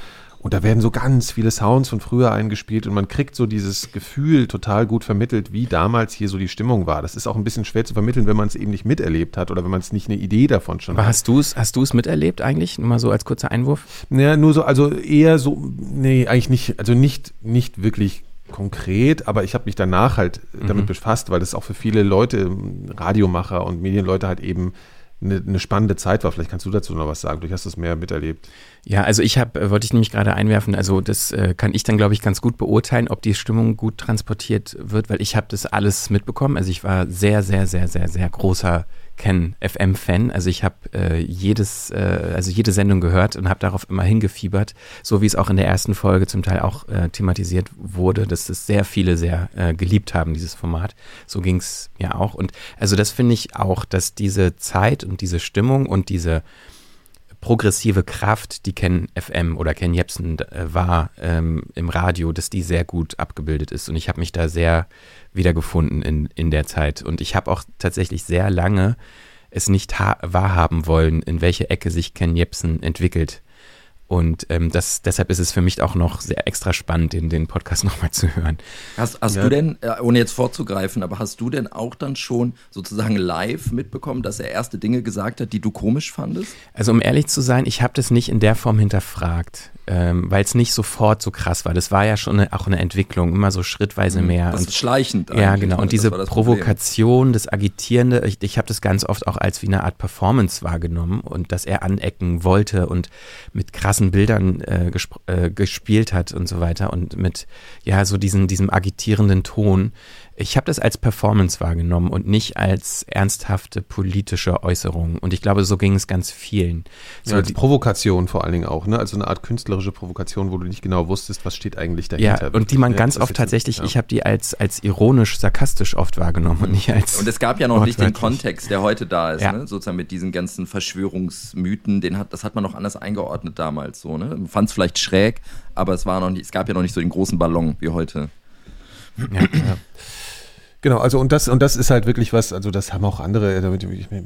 Und da werden so ganz viele Sounds von früher eingespielt und man kriegt so dieses Gefühl total gut vermittelt, wie damals hier so die Stimmung war. Das ist auch ein bisschen schwer zu vermitteln, wenn man es eben nicht miterlebt hat oder wenn man es nicht eine Idee davon schon Aber hat. Hast du es hast du's miterlebt eigentlich? Nur mal so als kurzer Einwurf? Naja, nur so, also eher so, nee, eigentlich nicht, also nicht, nicht wirklich konkret, aber ich habe mich danach halt damit mhm. befasst, weil das auch für viele Leute, Radiomacher und Medienleute halt eben eine, eine, spannende Zeit war. Vielleicht kannst du dazu noch was sagen. Du hast das mehr miterlebt. Ja, also ich habe, äh, wollte ich nämlich gerade einwerfen, also das äh, kann ich dann, glaube ich, ganz gut beurteilen, ob die Stimmung gut transportiert wird, weil ich habe das alles mitbekommen. Also ich war sehr, sehr, sehr, sehr, sehr großer Ken FM-Fan. Also ich habe äh, jedes, äh, also jede Sendung gehört und habe darauf immer hingefiebert, so wie es auch in der ersten Folge zum Teil auch äh, thematisiert wurde, dass es sehr viele sehr äh, geliebt haben, dieses Format. So ging es mir auch. Und also das finde ich auch, dass diese Zeit und diese Stimmung und diese progressive Kraft, die Ken FM oder Ken Jepsen äh, war ähm, im Radio, dass die sehr gut abgebildet ist. Und ich habe mich da sehr wiedergefunden in, in der Zeit. Und ich habe auch tatsächlich sehr lange es nicht wahrhaben wollen, in welche Ecke sich Ken Jebsen entwickelt. Und ähm, das, deshalb ist es für mich auch noch sehr extra spannend, den, den Podcast nochmal zu hören. Hast, hast ja. du denn, äh, ohne jetzt vorzugreifen, aber hast du denn auch dann schon sozusagen live mitbekommen, dass er erste Dinge gesagt hat, die du komisch fandest? Also um ehrlich zu sein, ich habe das nicht in der Form hinterfragt ähm, weil es nicht sofort so krass war. Das war ja schon eine, auch eine Entwicklung, immer so schrittweise mhm. mehr. Das und, ist schleichend. Ja, genau. Und diese das Provokation, das Agitierende, ich, ich habe das ganz oft auch als wie eine Art Performance wahrgenommen und dass er anecken wollte und mit krassen Bildern äh, äh, gespielt hat und so weiter und mit ja so diesen diesem agitierenden Ton ich habe das als Performance wahrgenommen und nicht als ernsthafte politische Äußerung. Und ich glaube, so ging es ganz vielen. So ja, als Provokation vor allen Dingen auch, ne? Also eine Art künstlerische Provokation, wo du nicht genau wusstest, was steht eigentlich dahinter. Ja, und die man ganz oft tatsächlich, ja. ich habe die als, als ironisch, sarkastisch oft wahrgenommen und nicht als. Und es gab ja noch nicht den Kontext, der heute da ist, ja. ne? Sozusagen mit diesen ganzen Verschwörungsmythen, den hat, das hat man noch anders eingeordnet damals so, ne? Fand es vielleicht schräg, aber es war noch nicht, es gab ja noch nicht so den großen Ballon wie heute. Ja, ja. Genau, also und das und das ist halt wirklich was, also das haben auch andere, wir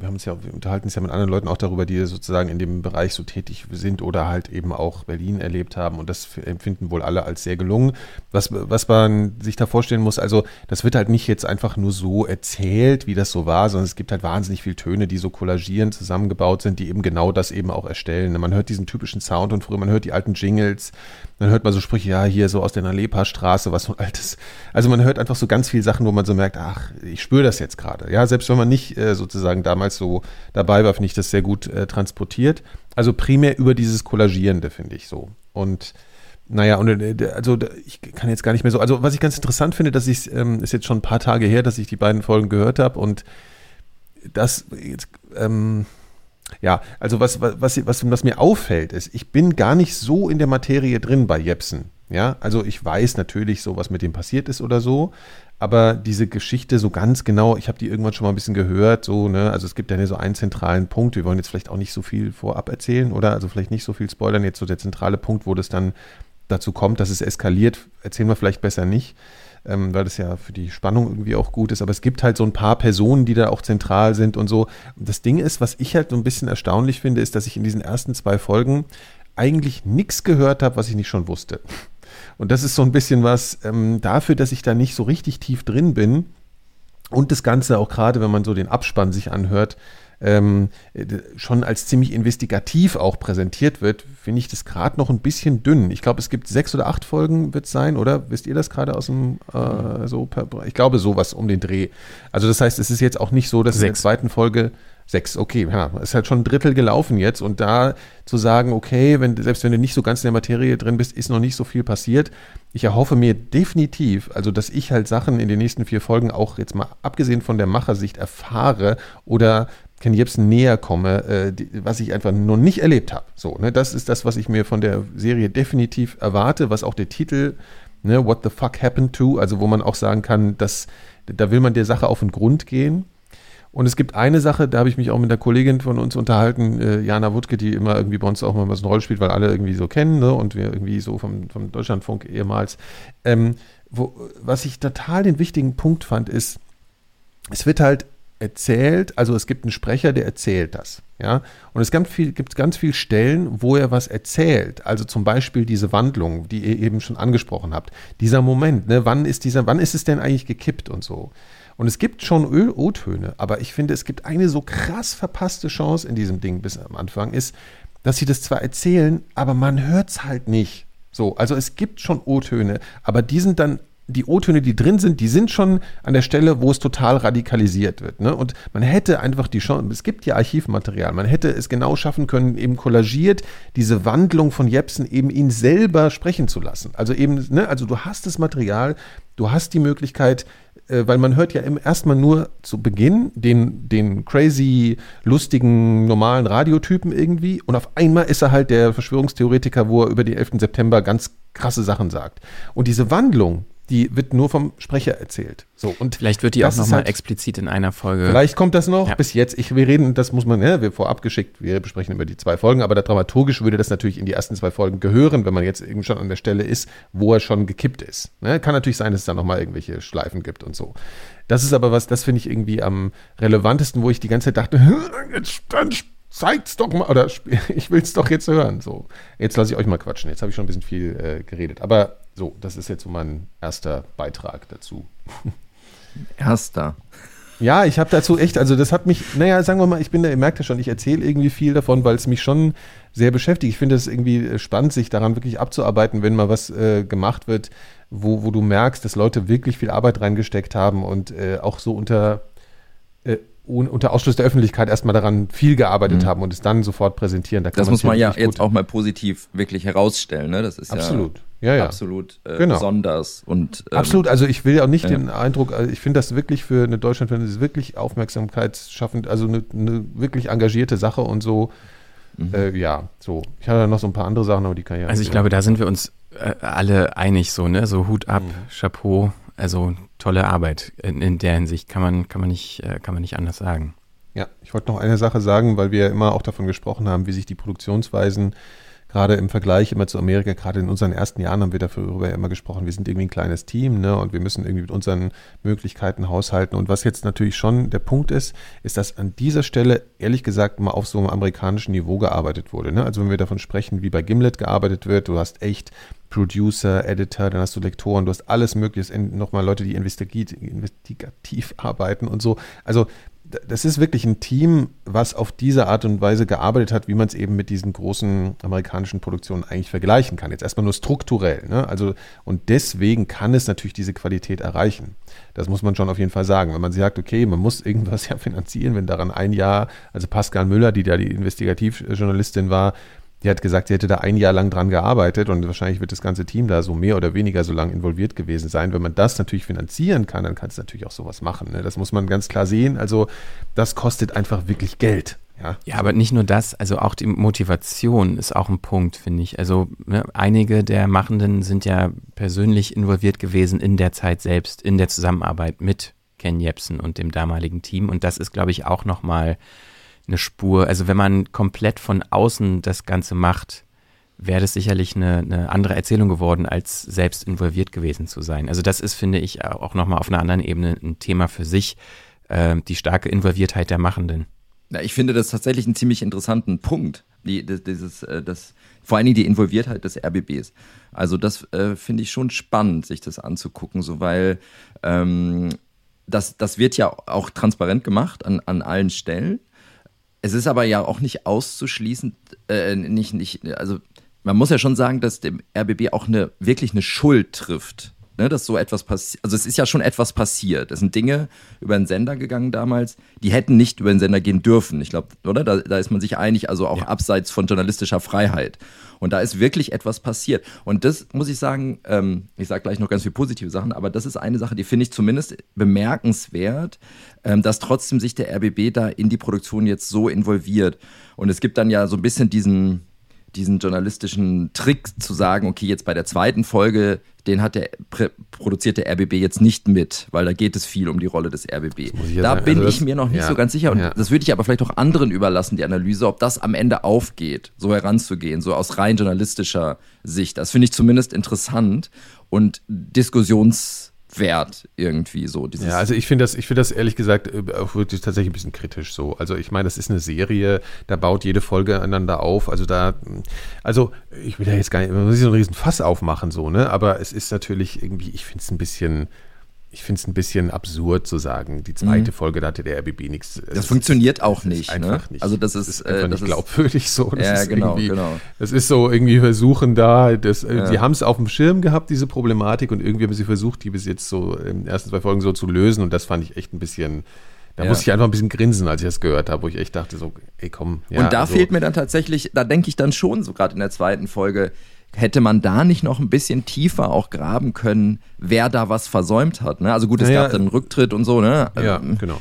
haben uns ja, wir unterhalten uns ja mit anderen Leuten auch darüber, die sozusagen in dem Bereich so tätig sind oder halt eben auch Berlin erlebt haben und das empfinden wohl alle als sehr gelungen. Was, was man sich da vorstellen muss, also das wird halt nicht jetzt einfach nur so erzählt, wie das so war, sondern es gibt halt wahnsinnig viele Töne, die so kollagieren, zusammengebaut sind, die eben genau das eben auch erstellen. Man hört diesen typischen Sound und früher, man hört die alten Jingles, dann hört man so Sprüche, ja, hier so aus der Nalepa-Straße, was so altes. Also man hört einfach so ganz viele Sachen, wo man so merkt, ach, ich spüre das jetzt gerade. Ja, selbst wenn man nicht äh, sozusagen damals so dabei war, finde ich das sehr gut äh, transportiert. Also primär über dieses Kollagierende, finde ich so. Und naja, und äh, also ich kann jetzt gar nicht mehr so. Also was ich ganz interessant finde, dass ich ähm, ist jetzt schon ein paar Tage her, dass ich die beiden Folgen gehört habe und das jetzt, ähm, ja, also was, was, was, was mir auffällt, ist, ich bin gar nicht so in der Materie drin bei Jepsen. Ja, also ich weiß natürlich so, was mit dem passiert ist oder so, aber diese Geschichte so ganz genau, ich habe die irgendwann schon mal ein bisschen gehört, so, ne, also es gibt ja so einen zentralen Punkt, wir wollen jetzt vielleicht auch nicht so viel vorab erzählen, oder? Also vielleicht nicht so viel spoilern, jetzt so der zentrale Punkt, wo das dann dazu kommt, dass es eskaliert, erzählen wir vielleicht besser nicht ähm, weil das ja für die Spannung irgendwie auch gut ist. Aber es gibt halt so ein paar Personen, die da auch zentral sind und so. Und das Ding ist, was ich halt so ein bisschen erstaunlich finde, ist, dass ich in diesen ersten zwei Folgen eigentlich nichts gehört habe, was ich nicht schon wusste. Und das ist so ein bisschen was ähm, dafür, dass ich da nicht so richtig tief drin bin. Und das Ganze auch gerade, wenn man so den Abspann sich anhört, ähm, schon als ziemlich investigativ auch präsentiert wird, finde ich das gerade noch ein bisschen dünn. Ich glaube, es gibt sechs oder acht Folgen, wird es sein, oder? Wisst ihr das gerade aus dem, äh, so per, ich glaube, sowas um den Dreh. Also das heißt, es ist jetzt auch nicht so, dass sechs. in der zweiten Folge Sechs, okay, ja, ist halt schon ein Drittel gelaufen jetzt und da zu sagen, okay, wenn, selbst wenn du nicht so ganz in der Materie drin bist, ist noch nicht so viel passiert. Ich erhoffe mir definitiv, also dass ich halt Sachen in den nächsten vier Folgen auch jetzt mal abgesehen von der Machersicht erfahre oder Ken Jebsen näher komme, äh, die, was ich einfach noch nicht erlebt habe. So, ne, das ist das, was ich mir von der Serie definitiv erwarte, was auch der Titel, ne, What the fuck happened to, also wo man auch sagen kann, dass da will man der Sache auf den Grund gehen. Und es gibt eine Sache, da habe ich mich auch mit der Kollegin von uns unterhalten, äh, Jana Wuttke, die immer irgendwie bei uns auch mal so eine Rolle spielt, weil alle irgendwie so kennen ne, und wir irgendwie so vom, vom Deutschlandfunk ehemals. Ähm, wo, was ich total den wichtigen Punkt fand, ist, es wird halt erzählt, also es gibt einen Sprecher, der erzählt das. Ja, und es gibt, viel, gibt ganz viele Stellen, wo er was erzählt. Also zum Beispiel diese Wandlung, die ihr eben schon angesprochen habt. Dieser Moment, ne, wann ist dieser, wann ist es denn eigentlich gekippt und so? Und es gibt schon O-Töne, aber ich finde, es gibt eine so krass verpasste Chance in diesem Ding bis am Anfang, ist, dass sie das zwar erzählen, aber man hört es halt nicht. So, also es gibt schon O-Töne, aber die sind dann die O-Töne, die drin sind, die sind schon an der Stelle, wo es total radikalisiert wird. Ne? Und man hätte einfach die Chance, es gibt ja Archivmaterial, man hätte es genau schaffen können, eben kollagiert diese Wandlung von Jepsen eben ihn selber sprechen zu lassen. Also eben, ne, also du hast das Material, du hast die Möglichkeit, äh, weil man hört ja erstmal nur zu Beginn den, den crazy, lustigen, normalen Radiotypen irgendwie und auf einmal ist er halt der Verschwörungstheoretiker, wo er über den 11. September ganz krasse Sachen sagt. Und diese Wandlung, die wird nur vom Sprecher erzählt. So, und Vielleicht wird die auch nochmal halt- explizit in einer Folge. Vielleicht kommt das noch. Ja. Bis jetzt, ich, wir reden, das muss man, ne, wir vorab geschickt, wir besprechen über die zwei Folgen, aber da dramaturgisch würde das natürlich in die ersten zwei Folgen gehören, wenn man jetzt eben schon an der Stelle ist, wo er schon gekippt ist. Ne? Kann natürlich sein, dass es da nochmal irgendwelche Schleifen gibt und so. Das ist aber was, das finde ich irgendwie am relevantesten, wo ich die ganze Zeit dachte, jetzt, dann zeigt's doch mal, oder ich will's doch jetzt hören. So, jetzt lasse ich euch mal quatschen. Jetzt habe ich schon ein bisschen viel äh, geredet. Aber so, das ist jetzt so mein erster Beitrag dazu. Erster. Ja, ich habe dazu echt, also das hat mich, naja, sagen wir mal, ich bin da, ihr merkt ja schon, ich erzähle irgendwie viel davon, weil es mich schon sehr beschäftigt. Ich finde es irgendwie äh, spannend, sich daran wirklich abzuarbeiten, wenn mal was äh, gemacht wird, wo, wo du merkst, dass Leute wirklich viel Arbeit reingesteckt haben und äh, auch so unter, äh, un, unter Ausschluss der Öffentlichkeit erstmal daran viel gearbeitet haben und es dann sofort präsentieren. Da kann Das muss man ja jetzt auch mal positiv wirklich herausstellen. Ne? Das ist Absolut. ja, Ja, ja. absolut äh, Genau. besonders. Und, ähm, Absolut, also ich will auch nicht ja. den Eindruck, also ich finde das wirklich für eine Deutschlandfilm, das ist wirklich aufmerksamkeitsschaffend, also eine, eine wirklich engagierte Sache und so. Äh, ja, so. Ich habe da noch so ein paar andere Sachen, aber die kann ich ja Also ich glaube, da sind wir uns äh, alle einig so, ne? So Hut ab, Chapeau, also tolle Arbeit. In, in der Hinsicht kann man, kann man nicht, äh, kann man nicht anders sagen. Ja, ich wollte noch eine Sache sagen, weil wir ja immer auch davon gesprochen haben, wie sich die Produktionsweisen gerade im Vergleich immer zu Amerika, gerade in unseren ersten Jahren haben wir darüber ja immer gesprochen, wir sind irgendwie ein kleines Team, ne, und wir müssen irgendwie mit unseren Möglichkeiten haushalten. Und was jetzt natürlich schon der Punkt ist, ist, dass an dieser Stelle ehrlich gesagt mal auf so einem amerikanischen Niveau gearbeitet wurde. Ne? Also wenn wir davon sprechen, wie bei Gimlet gearbeitet wird, du hast echt Producer, Editor, dann hast du Lektoren, du hast alles Mögliche, nochmal Leute, die investigativ, arbeiten und so. Also das ist wirklich ein Team, was auf diese Art und Weise gearbeitet hat, wie man es eben mit diesen großen amerikanischen Produktionen eigentlich vergleichen kann. Jetzt erstmal nur strukturell. Ne? Also, und deswegen kann es natürlich diese Qualität erreichen. Das muss man schon auf jeden Fall sagen. Wenn man sagt, okay, man muss irgendwas ja finanzieren, wenn daran ein Jahr, also Pascal Müller, die da die Investigativjournalistin war, die hat gesagt, sie hätte da ein Jahr lang dran gearbeitet und wahrscheinlich wird das ganze Team da so mehr oder weniger so lang involviert gewesen sein. Wenn man das natürlich finanzieren kann, dann kann es natürlich auch sowas machen. Ne? Das muss man ganz klar sehen. Also das kostet einfach wirklich Geld. Ja, Ja, aber nicht nur das, also auch die Motivation ist auch ein Punkt, finde ich. Also ne, einige der Machenden sind ja persönlich involviert gewesen in der Zeit selbst, in der Zusammenarbeit mit Ken Jebsen und dem damaligen Team. Und das ist, glaube ich, auch nochmal eine Spur. Also wenn man komplett von außen das Ganze macht, wäre das sicherlich eine, eine andere Erzählung geworden, als selbst involviert gewesen zu sein. Also das ist, finde ich, auch nochmal auf einer anderen Ebene ein Thema für sich, äh, die starke Involviertheit der Machenden. Ja, ich finde das tatsächlich einen ziemlich interessanten Punkt. Die, dieses, äh, das, vor allen Dingen die Involviertheit des RBBs. Also das äh, finde ich schon spannend, sich das anzugucken, so weil ähm, das, das wird ja auch transparent gemacht an, an allen Stellen. Es ist aber ja auch nicht auszuschließen, äh, nicht, nicht, also man muss ja schon sagen, dass dem RBB auch eine wirklich eine Schuld trifft. Ne, dass so etwas passiert. Also es ist ja schon etwas passiert. Es sind Dinge über den Sender gegangen damals, die hätten nicht über den Sender gehen dürfen. Ich glaube, oder? Da, da ist man sich einig, also auch abseits von journalistischer Freiheit. Und da ist wirklich etwas passiert. Und das muss ich sagen, ähm, ich sage gleich noch ganz viele positive Sachen, aber das ist eine Sache, die finde ich zumindest bemerkenswert, ähm, dass trotzdem sich der RBB da in die Produktion jetzt so involviert. Und es gibt dann ja so ein bisschen diesen, diesen journalistischen Trick zu sagen, okay, jetzt bei der zweiten Folge, den hat der produziert der RBB jetzt nicht mit, weil da geht es viel um die Rolle des RBB. Da sagen, bin also ich mir noch nicht ja, so ganz sicher und ja. das würde ich aber vielleicht auch anderen überlassen, die Analyse, ob das am Ende aufgeht, so heranzugehen, so aus rein journalistischer Sicht. Das finde ich zumindest interessant und diskussionswert irgendwie so. Ja, also ich finde das, ich das ehrlich gesagt äh, auch wirklich tatsächlich ein bisschen kritisch so. Also ich meine, das ist eine Serie, da baut jede Folge einander auf. Also da, also ich will da jetzt gar nicht, man muss nicht so einen riesen Fass aufmachen so, ne? Aber es ist natürlich irgendwie, ich finde es ein bisschen, ich finde es ein bisschen absurd zu sagen, die zweite Mhm. Folge, da hatte der RBB nichts. Das funktioniert auch nicht. einfach ne? nicht. Also das ist, ist äh, einfach das nicht glaubwürdig so. Das ja, ist genau, genau. Das ist so irgendwie versuchen da, das, äh, Ja. sie haben es auf dem Schirm gehabt, diese Problematik, und irgendwie haben sie versucht, die bis jetzt so in den ersten zwei Folgen so zu lösen, und das fand ich echt ein bisschen, da Ja. musste ich einfach ein bisschen grinsen, als ich das gehört habe, wo ich echt dachte so, ey komm. Ja, und da also, fehlt mir dann tatsächlich, da denke ich dann schon, so gerade in der zweiten Folge, hätte man da nicht noch ein bisschen tiefer auch graben können, wer da was versäumt hat. Ne? Also gut, es Naja, gab dann einen Rücktritt und so, ne? Ja, Ähm, genau.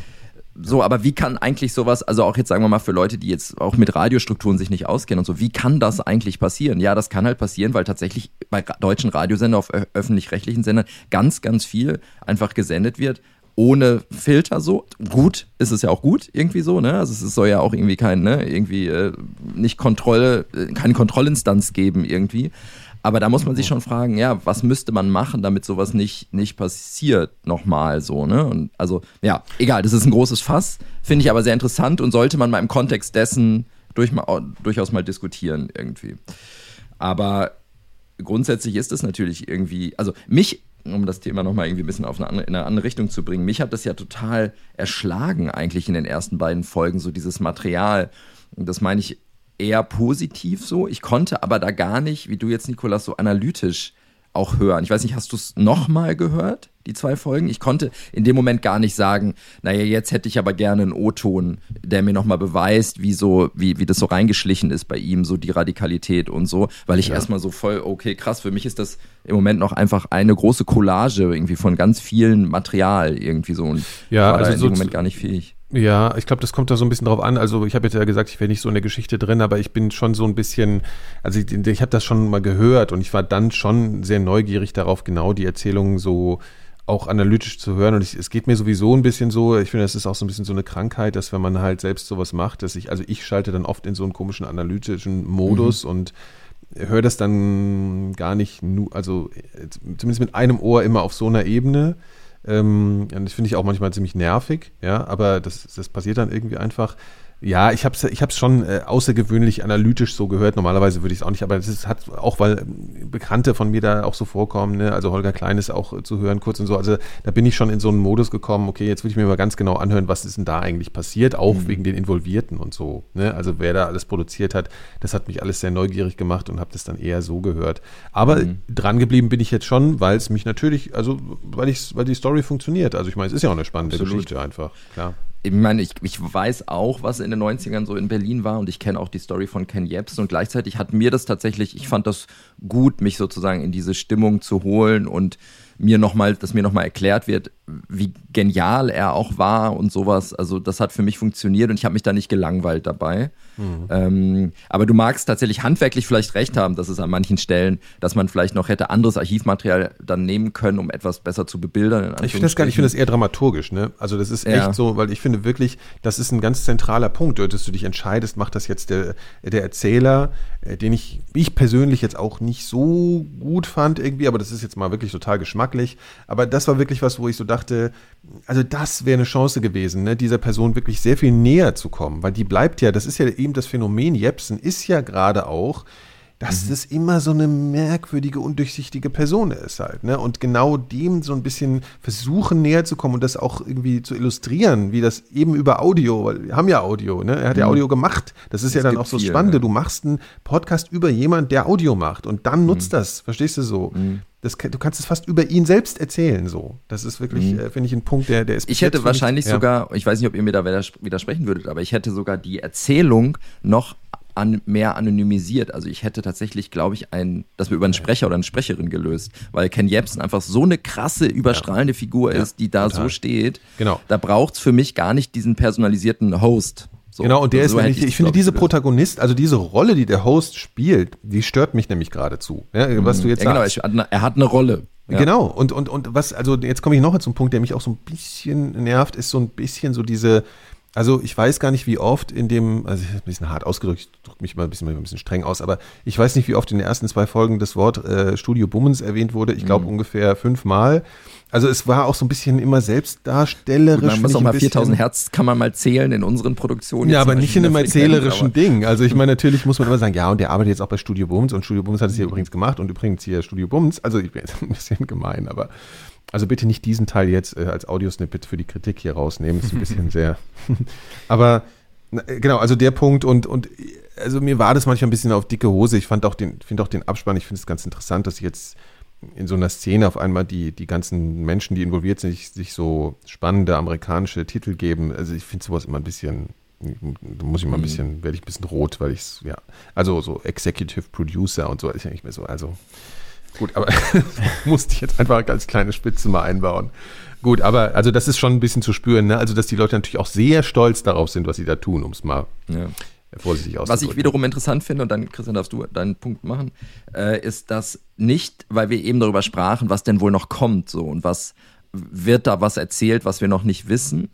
so, aber wie kann eigentlich sowas, also auch jetzt sagen wir mal für Leute, die jetzt auch mit Radiostrukturen sich nicht auskennen und so, wie kann das eigentlich passieren? Ja, das kann halt passieren, weil tatsächlich bei deutschen Radiosendern auf öffentlich-rechtlichen Sendern ganz, ganz viel einfach gesendet wird, ohne Filter so. Gut, ist es ja auch gut, irgendwie so, ne? Also es soll ja auch irgendwie kein, ne, irgendwie äh, nicht Kontrolle, äh, keine Kontrollinstanz geben irgendwie. Aber da muss man sich schon fragen, ja, was müsste man machen, damit sowas nicht, nicht passiert nochmal so, ne? Und also, ja, egal, das ist ein großes Fass, finde ich aber sehr interessant und sollte man mal im Kontext dessen durch, durchaus mal diskutieren irgendwie. Aber grundsätzlich ist es natürlich irgendwie, also mich um das Thema nochmal irgendwie ein bisschen auf eine andere, in eine andere Richtung zu bringen. Mich hat das ja total erschlagen, eigentlich in den ersten beiden Folgen, so dieses Material. Das meine ich eher positiv so. Ich konnte aber da gar nicht, wie du jetzt, Nikolas, so analytisch auch hören. Ich weiß nicht, hast du es nochmal gehört, die zwei Folgen? Ich konnte in dem Moment gar nicht sagen, naja, jetzt hätte ich aber gerne einen O-Ton, der mir nochmal beweist, wie, so, wie, wie das so reingeschlichen ist bei ihm, so die Radikalität und so, weil ich ja. erstmal so voll, okay, krass, für mich ist das im Moment noch einfach eine große Collage irgendwie von ganz vielen Material irgendwie so und ja, war also da in so dem Moment gar nicht fähig. Ja, ich glaube, das kommt da so ein bisschen drauf an. Also ich habe jetzt ja gesagt, ich wäre nicht so in der Geschichte drin, aber ich bin schon so ein bisschen, also ich, ich habe das schon mal gehört und ich war dann schon sehr neugierig darauf, genau die Erzählungen so auch analytisch zu hören. Und ich, es geht mir sowieso ein bisschen so, ich finde, das ist auch so ein bisschen so eine Krankheit, dass wenn man halt selbst sowas macht, dass ich, also ich schalte dann oft in so einen komischen analytischen Modus mhm. und höre das dann gar nicht, nur, also zumindest mit einem Ohr immer auf so einer Ebene. Ähm, das finde ich auch manchmal ziemlich nervig, ja, aber das, das passiert dann irgendwie einfach. Ja, ich habe es ich hab's schon äh, außergewöhnlich analytisch so gehört. Normalerweise würde ich es auch nicht, aber das ist, hat auch, weil Bekannte von mir da auch so vorkommen. Ne? Also Holger Klein ist auch äh, zu hören kurz und so. Also da bin ich schon in so einen Modus gekommen, okay, jetzt will ich mir mal ganz genau anhören, was ist denn da eigentlich passiert, auch mhm. wegen den Involvierten und so. Ne? Also wer da alles produziert hat, das hat mich alles sehr neugierig gemacht und habe das dann eher so gehört. Aber mhm. dran geblieben bin ich jetzt schon, weil es mich natürlich, also weil, ich, weil die Story funktioniert. Also ich meine, es ist ja auch eine spannende Absolut. Geschichte einfach, klar ich meine, ich, ich weiß auch, was in den 90ern so in Berlin war und ich kenne auch die Story von Ken Jebsen und gleichzeitig hat mir das tatsächlich, ich fand das gut, mich sozusagen in diese Stimmung zu holen und mir noch mal, dass mir nochmal erklärt wird, wie genial er auch war und sowas. Also das hat für mich funktioniert und ich habe mich da nicht gelangweilt dabei. Mhm. Ähm, aber du magst tatsächlich handwerklich vielleicht recht haben, dass es an manchen Stellen, dass man vielleicht noch hätte anderes Archivmaterial dann nehmen können, um etwas besser zu bebildern. Ich finde das gar nicht, ich finde das eher dramaturgisch, ne? Also das ist ja. echt so, weil ich finde wirklich, das ist ein ganz zentraler Punkt, dass du dich entscheidest, macht das jetzt der, der Erzähler, äh, den ich, ich persönlich jetzt auch nicht so gut fand irgendwie, aber das ist jetzt mal wirklich total geschmacklich. Aber das war wirklich was, wo ich so dachte, also das wäre eine Chance gewesen, ne, dieser Person wirklich sehr viel näher zu kommen, weil die bleibt ja, das ist ja eben das Phänomen Jepsen, ist ja gerade auch, dass mhm. das immer so eine merkwürdige, undurchsichtige Person ist halt. Ne? Und genau dem so ein bisschen versuchen näher zu kommen und das auch irgendwie zu illustrieren, wie das eben über Audio, weil wir haben ja Audio, ne? Er hat ja mhm. Audio gemacht. Das ist das ja dann auch so viel, spannend. Ja. Du machst einen Podcast über jemand, der Audio macht und dann nutzt mhm. das, verstehst du so? Das, du kannst es fast über ihn selbst erzählen, so. Das ist wirklich, mhm. äh, finde ich, ein Punkt, der, der ist. Ich hätte wahrscheinlich mich, sogar, ich weiß nicht, ob ihr mir da widersprechen würdet, aber ich hätte sogar die Erzählung noch an, mehr anonymisiert. Also ich hätte tatsächlich, glaube ich, ein, das wir über einen Sprecher oder eine Sprecherin gelöst, weil Ken Jebsen einfach so eine krasse, überstrahlende ja. Figur ist, ja, die da total. so steht. Genau. Da braucht es für mich gar nicht diesen personalisierten Host. So, genau, und der also so ist, ich, ich finde, diese Protagonist, also diese Rolle, die der Host spielt, die stört mich nämlich geradezu. Ja, was du jetzt ja, genau, sagst. er hat eine Rolle. Ja. Genau, und, und, und was, also jetzt komme ich noch zum Punkt, der mich auch so ein bisschen nervt, ist so ein bisschen so diese, also ich weiß gar nicht, wie oft in dem, also ein bisschen hart ausgedrückt, ich drücke mich mal ein bisschen, ein bisschen streng aus, aber ich weiß nicht, wie oft in den ersten zwei Folgen das Wort äh, Studio Bummens erwähnt wurde. Ich glaube mhm. ungefähr fünfmal. Also es war auch so ein bisschen immer selbstdarstellerisch. Man muss auch mal 4000 Hertz kann man mal zählen in unseren Produktionen. Ja, aber nicht in einem erzählerischen Ding. Also ich meine, natürlich muss man immer sagen, ja, und der arbeitet jetzt auch bei Studio Bummens und Studio Bummens hat es hier übrigens gemacht und übrigens hier Studio Bummens. Also ich bin jetzt ein bisschen gemein, aber also bitte nicht diesen Teil jetzt äh, als Audiosnippet für die Kritik hier rausnehmen. Das ist ein bisschen sehr. Aber äh, genau, also der Punkt und, und also mir war das manchmal ein bisschen auf dicke Hose. Ich fand auch den, finde auch den Abspann, ich finde es ganz interessant, dass jetzt in so einer Szene auf einmal die, die ganzen Menschen, die involviert sind, sich, sich so spannende amerikanische Titel geben. Also ich finde sowas immer ein bisschen, da muss ich mal ein mhm. bisschen, werde ich ein bisschen rot, weil ich es, ja, also so Executive Producer und so ist ja nicht mehr so, also Gut, aber musste ich jetzt einfach als kleine Spitze mal einbauen. Gut, aber also das ist schon ein bisschen zu spüren, ne? Also, dass die Leute natürlich auch sehr stolz darauf sind, was sie da tun, um es mal Ja. Vorsichtig Was auszudrücken. ich wiederum interessant finde, und dann, Christian, darfst du deinen Punkt machen, äh, ist, dass nicht, weil wir eben darüber sprachen, was denn wohl noch kommt, so und was wird da was erzählt, was wir noch nicht wissen.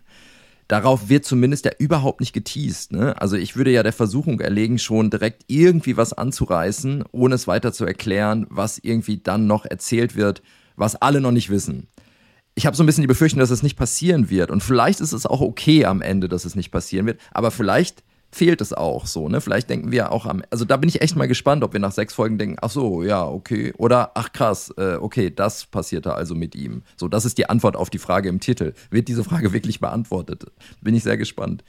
Darauf wird zumindest ja überhaupt nicht geteased. Ne? Also ich würde ja der Versuchung erlegen, schon direkt irgendwie was anzureißen, ohne es weiter zu erklären, was irgendwie dann noch erzählt wird, was alle noch nicht wissen. Ich habe so ein bisschen die Befürchtung, dass es nicht passieren wird. Und vielleicht ist es auch okay am Ende, dass es nicht passieren wird. Aber vielleicht fehlt es auch so, ne? Vielleicht denken wir auch am, also da bin ich echt mal gespannt, ob wir nach sechs Folgen denken, ach so, ja, okay. Oder, ach krass, äh, okay, das passierte also mit ihm. So, das ist die Antwort auf die Frage im Titel. Wird diese Frage wirklich beantwortet? Bin ich sehr gespannt.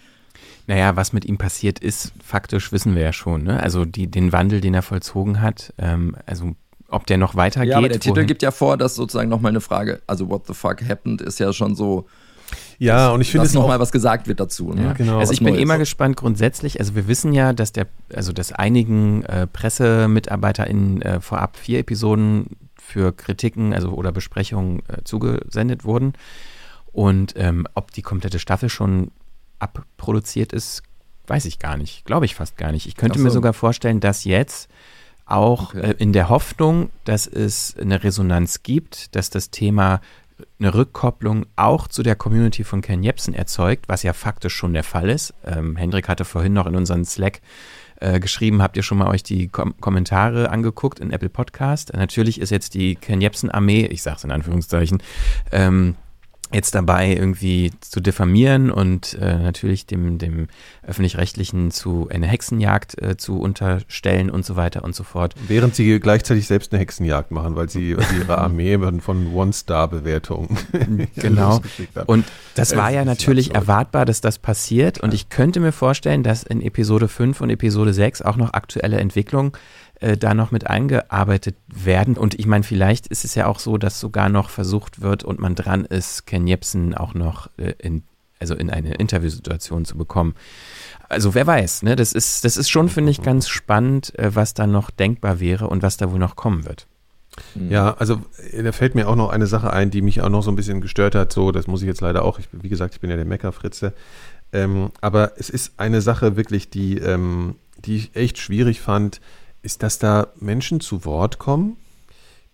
Naja, was mit ihm passiert ist, faktisch wissen wir ja schon. Ne? Also die, den Wandel, den er vollzogen hat, ähm, also ob der noch weitergeht. Ja, aber der Titel wohin- gibt ja vor, dass sozusagen nochmal eine Frage, also what the fuck happened, ist ja schon so, Ja, und ich finde dass es nochmal was gesagt wird dazu. Ne? Ja, genau, also ich bin eh mal gespannt grundsätzlich. Also wir wissen ja, dass der, also dass einigen äh, PressemitarbeiterInnen äh, vorab vier Episoden für Kritiken, also oder Besprechungen äh, zugesendet wurden. Und ähm, ob die komplette Staffel schon abproduziert ist, weiß ich gar nicht. Glaube ich fast gar nicht. Ich könnte so. mir sogar vorstellen, dass jetzt auch Okay. äh, in der Hoffnung, dass es eine Resonanz gibt, dass das Thema eine Rückkopplung auch zu der Community von Ken Jebsen erzeugt, was ja faktisch schon der Fall ist. Ähm, Hendrik hatte vorhin noch in unseren Slack äh, geschrieben, habt ihr schon mal euch die Kom Kommentare angeguckt in Apple Podcast? Natürlich ist jetzt die Ken Jebsen Armee, ich sage es in Anführungszeichen, ähm, jetzt dabei irgendwie zu diffamieren und äh, natürlich dem, dem öffentlich-rechtlichen zu eine Hexenjagd äh, zu unterstellen und so weiter und so fort. Während sie gleichzeitig selbst eine Hexenjagd machen, weil sie weil sie ihre Armee von One-Star-Bewertungen. Genau. Und das Äh, war ja natürlich erwartbar, dass das passiert. Und ich könnte mir vorstellen, dass in Episode 5 und Episode 6 auch noch aktuelle Entwicklungen äh, da noch mit eingearbeitet werden. Und ich meine, vielleicht ist es ja auch so, dass sogar noch versucht wird und man dran ist, Ken Jebsen auch noch äh, in, also in eine Interviewsituation zu bekommen. Also wer weiß, ne? Das ist, das ist schon, finde ich, ganz spannend, äh, was da noch denkbar wäre und was da wohl noch kommen wird. Ja, also äh, da fällt mir auch noch eine Sache ein, die mich auch noch so ein bisschen gestört hat. So, das muss ich jetzt leider auch. Ich, wie gesagt, ich bin ja der Meckerfritze. Ähm, aber es ist eine Sache wirklich, die, ähm, die ich echt schwierig fand, ist, dass da Menschen zu Wort kommen,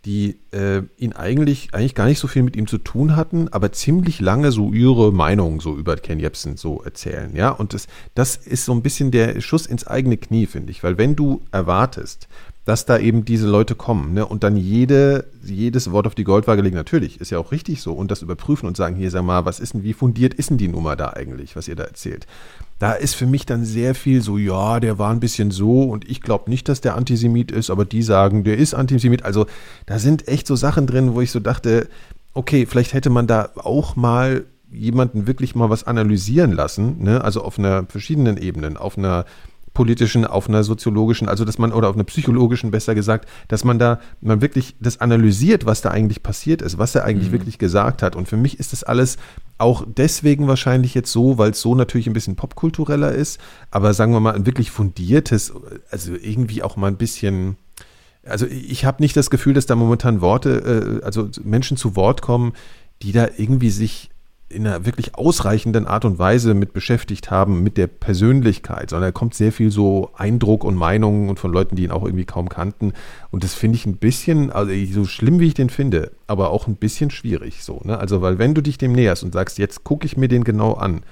die äh, ihn eigentlich, eigentlich gar nicht so viel mit ihm zu tun hatten, aber ziemlich lange so ihre Meinung so über Ken Jebsen so erzählen, ja. Und das, das ist so ein bisschen der Schuss ins eigene Knie, finde ich, weil wenn du erwartest, dass da eben diese Leute kommen ne, und dann jede, jedes Wort auf die Goldwaage legen, natürlich, ist ja auch richtig so, und das überprüfen und sagen, hier, sag mal, was ist denn, wie fundiert ist denn die Nummer da eigentlich, was ihr da erzählt? Da ist für mich dann sehr viel so, ja, der war ein bisschen so und ich glaube nicht, dass der Antisemit ist, aber die sagen, der ist Antisemit. Also da sind echt so Sachen drin, wo ich so dachte, okay, vielleicht hätte man da auch mal jemanden wirklich mal was analysieren lassen, ne? also auf einer verschiedenen Ebenen, auf einer politischen, auf einer soziologischen, also dass man, oder auf einer psychologischen besser gesagt, dass man da man wirklich das analysiert, was da eigentlich passiert ist, was er eigentlich wirklich gesagt hat. Und für mich ist das alles auch deswegen wahrscheinlich jetzt so, weil es so natürlich ein bisschen popkultureller ist, aber sagen wir mal ein wirklich fundiertes, also irgendwie auch mal ein bisschen, also ich habe nicht das Gefühl, dass da momentan Worte, äh, also Menschen zu Wort kommen, die da irgendwie sich in einer wirklich ausreichenden Art und Weise mit beschäftigt haben, mit der Persönlichkeit, sondern da kommt sehr viel so Eindruck und Meinungen und von Leuten, die ihn auch irgendwie kaum kannten. Und das finde ich ein bisschen, also so schlimm wie ich den finde, aber auch ein bisschen schwierig so. Ne? Also, weil wenn du dich dem näherst und sagst, jetzt gucke ich mir den genau an,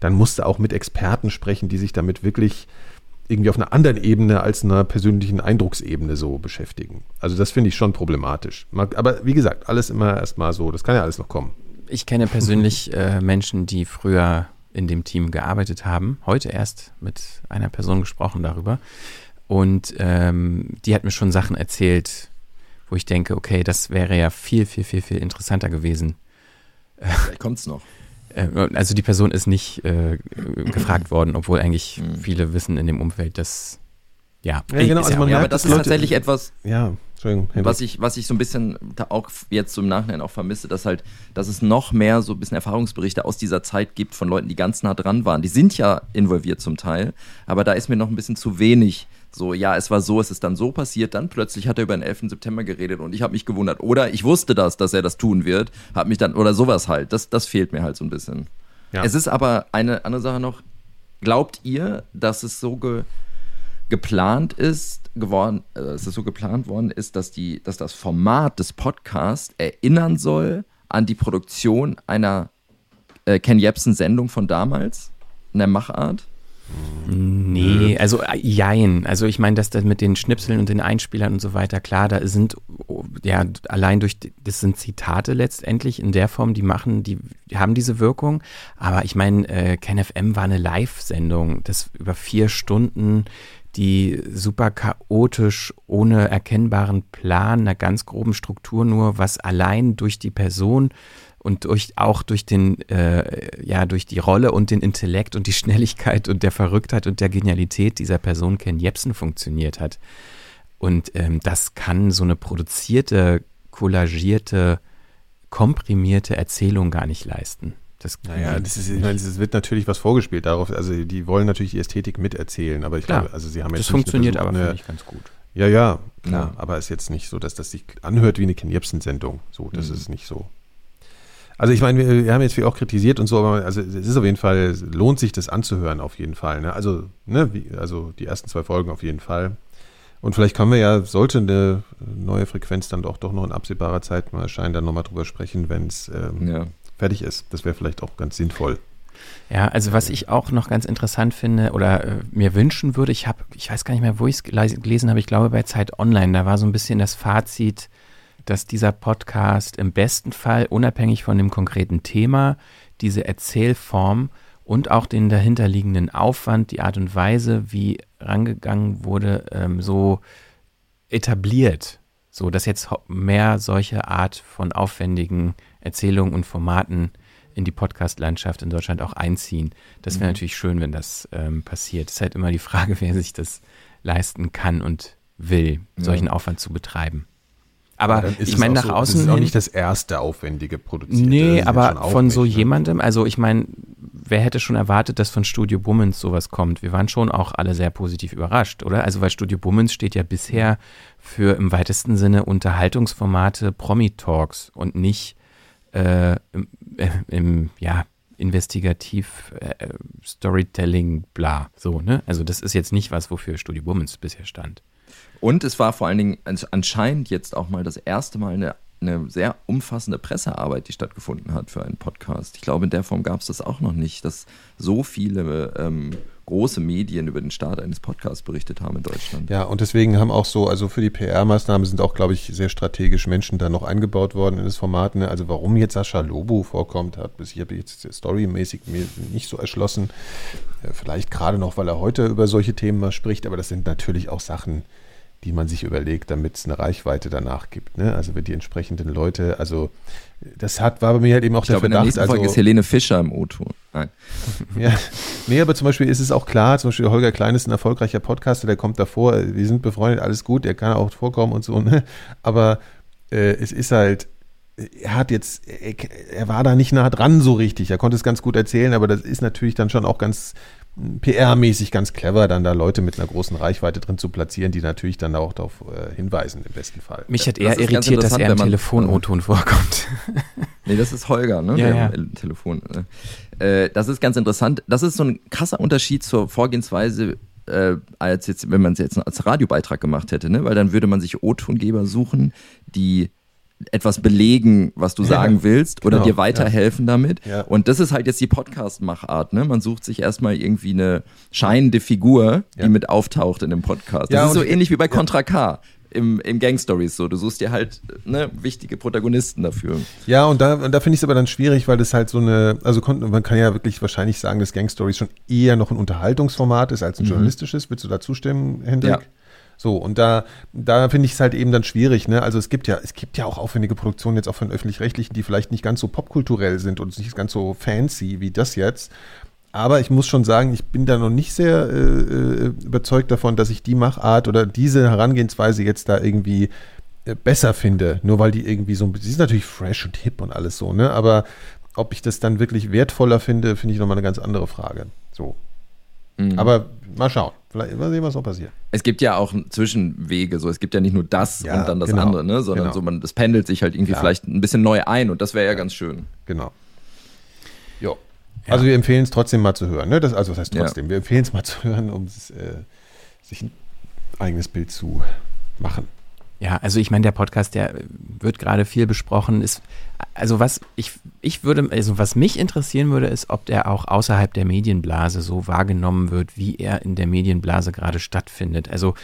dann musst du auch mit Experten sprechen, die sich damit wirklich irgendwie auf einer anderen Ebene als einer persönlichen Eindrucksebene so beschäftigen. Also das finde ich schon problematisch. Aber wie gesagt, alles immer erstmal so, das kann ja alles noch kommen. Ich kenne persönlich äh, Menschen, die früher in dem Team gearbeitet haben. Heute erst mit einer Person gesprochen darüber. Und ähm, die hat mir schon Sachen erzählt, wo ich denke, okay, das wäre ja viel, viel, viel, viel interessanter gewesen. Vielleicht kommt's noch. Äh, also die Person ist nicht äh, gefragt worden, obwohl eigentlich Mhm. viele wissen in dem Umfeld, dass ja, Ja, genau, also man Ja, aber merkt, das dass ist Leute- tatsächlich etwas, Ja, was ich, was ich so ein bisschen da auch jetzt im Nachhinein auch vermisse, dass halt, dass es noch mehr so ein bisschen Erfahrungsberichte aus dieser Zeit gibt von Leuten, die ganz nah dran waren. Die sind ja involviert zum Teil, aber da ist mir noch ein bisschen zu wenig So, ja, es war so, es ist dann so passiert, dann plötzlich hat er über den 11. September geredet und ich habe mich gewundert. Oder ich wusste das, dass er das tun wird, habe mich dann, oder sowas halt. Das, das fehlt mir halt so ein bisschen. Ja. Es ist aber eine andere Sache noch. Glaubt ihr, dass es so ge geplant ist, geworden, äh, dass es so geplant worden ist, dass, die, dass das Format des Podcasts erinnern soll an die Produktion einer äh, Ken Jebsen-Sendung von damals, in der Machart? Nee, also äh, jein. Also ich meine, dass das mit den Schnipseln und den Einspielern und so weiter, klar, da sind oh, ja allein durch, das sind Zitate letztendlich in der Form, die machen, die, die haben diese Wirkung. Aber ich meine, äh, KenFM war eine Live-Sendung, das über vier Stunden, die super chaotisch, ohne erkennbaren Plan, einer ganz groben Struktur nur, was allein durch die Person und durch, auch durch den, äh, ja, durch die Rolle und den Intellekt und die Schnelligkeit und der Verrücktheit und der Genialität dieser Person Ken Jebsen funktioniert hat. Und ähm, das kann so eine produzierte, kollagierte, komprimierte Erzählung gar nicht leisten. Das, Naja, das ist, ich meine, es wird natürlich was vorgespielt darauf. Also die wollen natürlich die Ästhetik miterzählen, aber ich Klar. glaube, also sie haben jetzt Das funktioniert Versuch- aber, eine- ich, ganz gut. Ja, ja, klar. Ja. Aber es ist jetzt nicht so, dass das sich anhört wie eine Ken Jebsen-Sendung. So, das Mhm. ist nicht so. Also ich meine, wir, wir haben jetzt viel auch kritisiert und so, aber also es ist auf jeden Fall, lohnt sich das anzuhören auf jeden Fall. Ne? Also, ne, wie, also die ersten zwei Folgen auf jeden Fall. Und vielleicht können wir ja, sollte eine neue Frequenz dann doch, doch noch in absehbarer Zeit mal erscheinen, dann nochmal drüber sprechen, wenn es ähm, Ja. Fertig ist. Das wäre vielleicht auch ganz sinnvoll. Ja, also was ich auch noch ganz interessant finde oder äh, mir wünschen würde, ich habe, ich weiß gar nicht mehr, wo ich es gelesen habe, ich glaube bei Zeit Online, da war so ein bisschen das Fazit, dass dieser Podcast im besten Fall unabhängig von dem konkreten Thema diese Erzählform und auch den dahinterliegenden Aufwand, die Art und Weise, wie rangegangen wurde, ähm, so etabliert, so dass jetzt mehr solche Art von aufwendigen Erzählungen und Formaten in die Podcast-Landschaft in Deutschland auch einziehen. Das wäre Mhm. natürlich schön, wenn das ähm, passiert. Es ist halt immer die Frage, wer sich das leisten kann und will, Ja. solchen Aufwand zu betreiben. Aber ist ich meine, nach so, außen Das ist auch nicht das erste aufwendige produzierte. Nee, ja aber von so ne? jemandem, also ich meine, wer hätte schon erwartet, dass von Studio Bummens sowas kommt? Wir waren schon auch alle sehr positiv überrascht, oder? Also weil Studio Bummens steht ja bisher für im weitesten Sinne Unterhaltungsformate Promi-Talks und nicht äh, im, im, ja, investigativ äh, Storytelling, bla, so, ne? Also das ist jetzt nicht was, wofür Studio Bummens bisher stand. Und es war vor allen Dingen ans- anscheinend jetzt auch mal das erste Mal eine, eine sehr umfassende Pressearbeit, die stattgefunden hat für einen Podcast. Ich glaube, in der Form gab es das auch noch nicht, dass so viele ähm, große Medien über den Start eines Podcasts berichtet haben in Deutschland. Ja, und deswegen haben auch so, also für die PR-Maßnahmen sind auch, glaube ich, sehr strategisch Menschen da noch eingebaut worden in das Format. Ne? Also warum jetzt Sascha Lobo vorkommt, hat bis hier jetzt storymäßig mir nicht so erschlossen. Äh, Vielleicht gerade noch, weil er heute über solche Themen mal spricht, aber das sind natürlich auch Sachen, die man sich überlegt, damit es eine Reichweite danach gibt. Ne? Also wenn die entsprechenden Leute, also das hat, war bei mir halt eben auch Ich der glaube, in der Verdacht. nächsten Folge also, ist Helene Fischer im O-Ton. Nein. ja, nee, aber zum Beispiel ist es auch klar, zum Beispiel Holger Klein ist ein erfolgreicher Podcaster, der kommt davor, wir sind befreundet, alles gut, der kann auch vorkommen und so, ne? aber äh, es ist halt, er hat jetzt, er, er war da nicht nah dran so richtig, er konnte es ganz gut erzählen, aber das ist natürlich dann schon auch ganz PR-mäßig ganz clever, dann da Leute mit einer großen Reichweite drin zu platzieren, die natürlich dann auch darauf äh, hinweisen im besten Fall. Mich hat Das eher ganz irritiert, dass er im Telefon-O-Ton vorkommt. Nee, das ist Holger, ne? Ja, ja. Telefon. Äh, das ist ganz interessant. Das ist so ein krasser Unterschied zur Vorgehensweise, äh, als jetzt, wenn man es jetzt als Radiobeitrag gemacht hätte, ne? Weil dann würde man sich O-Tongeber suchen, die etwas belegen, was du Ja, sagen willst oder genau, dir weiterhelfen damit. Ja. Und das ist halt jetzt die Podcast-Machart, ne? Man sucht sich erstmal irgendwie eine scheinende Figur, die Ja. mit auftaucht in dem Podcast. Das Ja, ist so ähnlich wie bei Contra K. Im, im Gang Stories so. Du suchst dir halt ne, wichtige Protagonisten dafür. Ja, und da, und da finde ich es aber dann schwierig, weil das halt so eine, also man kann ja wirklich wahrscheinlich sagen, dass Gang Stories schon eher noch ein Unterhaltungsformat ist als ein Mhm. journalistisches. Willst du da zustimmen, Hendrik? Ja. So, und da, da finde ich es halt eben dann schwierig, ne? Also es gibt ja, es gibt ja auch aufwendige Produktionen jetzt auch von öffentlich-rechtlichen, die vielleicht nicht ganz so popkulturell sind und nicht ganz so fancy wie das jetzt. Aber ich muss schon sagen, ich bin da noch nicht sehr äh, äh, überzeugt davon, dass ich die Machart oder diese Herangehensweise jetzt da irgendwie äh, besser finde. Nur weil die irgendwie so, sie ist natürlich fresh und hip und alles so, ne? Aber ob ich das dann wirklich wertvoller finde, finde ich nochmal eine ganz andere Frage. So. Mhm. Aber mal schauen. Vielleicht mal sehen, was noch passiert. Es gibt ja auch Zwischenwege, so es gibt ja nicht nur das Ja, und dann das genau, andere, ne? sondern genau. so man, das pendelt sich halt irgendwie Klar. vielleicht ein bisschen neu ein und das wäre ja, ganz schön. Genau. Jo. Also wir empfehlen es trotzdem mal zu hören. Ne? Das, also was heißt Ja. trotzdem? Wir empfehlen es mal zu hören, um äh, sich ein eigenes Bild zu machen. Ja, also ich meine, der Podcast, der wird gerade viel besprochen. Ist, also was ich, ich würde, also was mich interessieren würde, ist, ob der auch außerhalb der Medienblase so wahrgenommen wird, wie er in der Medienblase gerade stattfindet. Also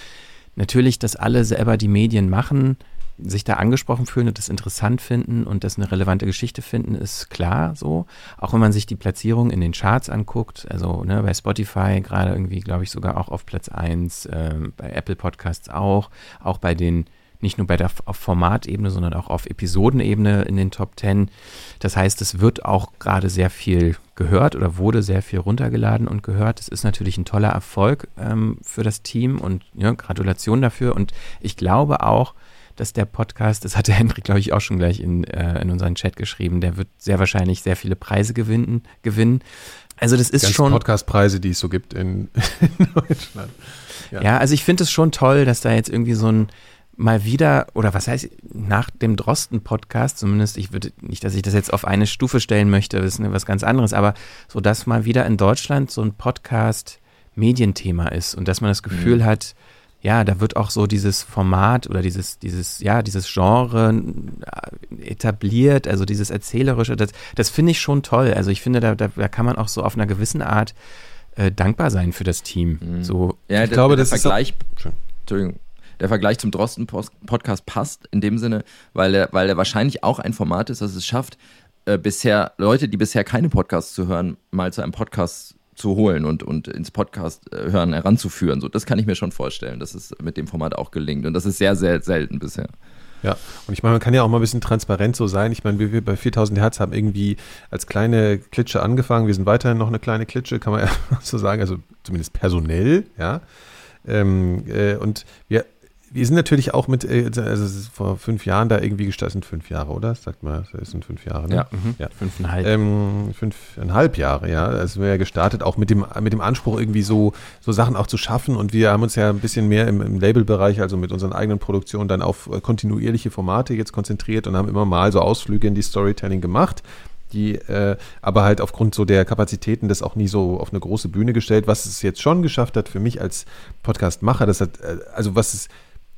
natürlich, dass alle selber die Medien machen, sich da angesprochen fühlen und das interessant finden und das eine relevante Geschichte finden, ist klar so. Auch wenn man sich die Platzierung in den Charts anguckt, also ne, bei Spotify gerade irgendwie, glaube ich, sogar auch auf Platz 1, ähm, bei Apple Podcasts auch, auch bei den, nicht nur bei der auf Formatebene, sondern auch auf Episodenebene in den Top 10. Das heißt, es wird auch gerade sehr viel gehört oder wurde sehr viel runtergeladen und gehört. Das ist natürlich ein toller Erfolg ähm, für das Team und ja, Gratulation dafür. Und ich glaube auch, dass der Podcast, das hat der Hendrik, glaube ich, auch schon gleich in, äh, in unseren Chat geschrieben, der wird sehr wahrscheinlich sehr viele Preise gewinnen. gewinnen. Also das ist Ganzen schon. Podcastpreise, die es so gibt in, in Deutschland. Ja, also ich finde es schon toll, dass da jetzt irgendwie so ein mal wieder, oder was heißt, nach dem Drosten-Podcast, zumindest, ich würde nicht, dass ich das jetzt auf eine Stufe stellen möchte, das ist ne, was ganz anderes, aber so, dass mal wieder in Deutschland so ein Podcast Medienthema ist und dass man das Gefühl Mhm. hat, ja, da wird auch so dieses Format oder dieses, dieses, ja, dieses Genre äh, etabliert, also dieses Erzählerische, das, das finde ich schon toll. Also ich finde, da, da, da kann man auch so auf einer gewissen Art äh, dankbar sein für das Team. So, Ja, Ich der, glaube, der das ist Vergleich, auch- Schön. Entschuldigung, der Vergleich zum Drosten-Podcast passt in dem Sinne, weil er, weil er wahrscheinlich auch ein Format ist, das es schafft, äh, bisher Leute, die bisher keine Podcasts zu hören, mal zu einem Podcast zu holen und, und ins Podcast äh, hören heranzuführen. So, das kann ich mir schon vorstellen, dass es mit dem Format auch gelingt. Und das ist sehr, sehr selten bisher. Ja, und ich meine, man kann ja auch mal ein bisschen transparent so sein. Ich meine, wir, wir bei 4000 Hertz haben irgendwie als kleine Klitsche angefangen. Wir sind weiterhin noch eine kleine Klitsche, kann man ja so sagen, also zumindest personell, ja. Ähm, äh, und wir, wir sind natürlich auch mit, äh, also es ist vor fünf Jahren da irgendwie gestartet, sind fünf Jahre, oder? Sagt mal, es sind fünf Jahre, ne? Ja. mhm, Ja. fünfeinhalb. Ähm, fünfeinhalb Jahre, ja. Also wir ja gestartet, auch mit dem, mit dem Anspruch, irgendwie so, so Sachen auch zu schaffen. Und wir haben uns ja ein bisschen mehr im, im Labelbereich, also mit unseren eigenen Produktionen, dann auf äh, kontinuierliche Formate jetzt konzentriert und haben immer mal so Ausflüge in die Storytelling gemacht. Die äh, aber halt aufgrund so der Kapazitäten das auch nie so auf eine große Bühne gestellt, was es jetzt schon geschafft hat für mich als Podcast-Macher, das hat, äh, also was es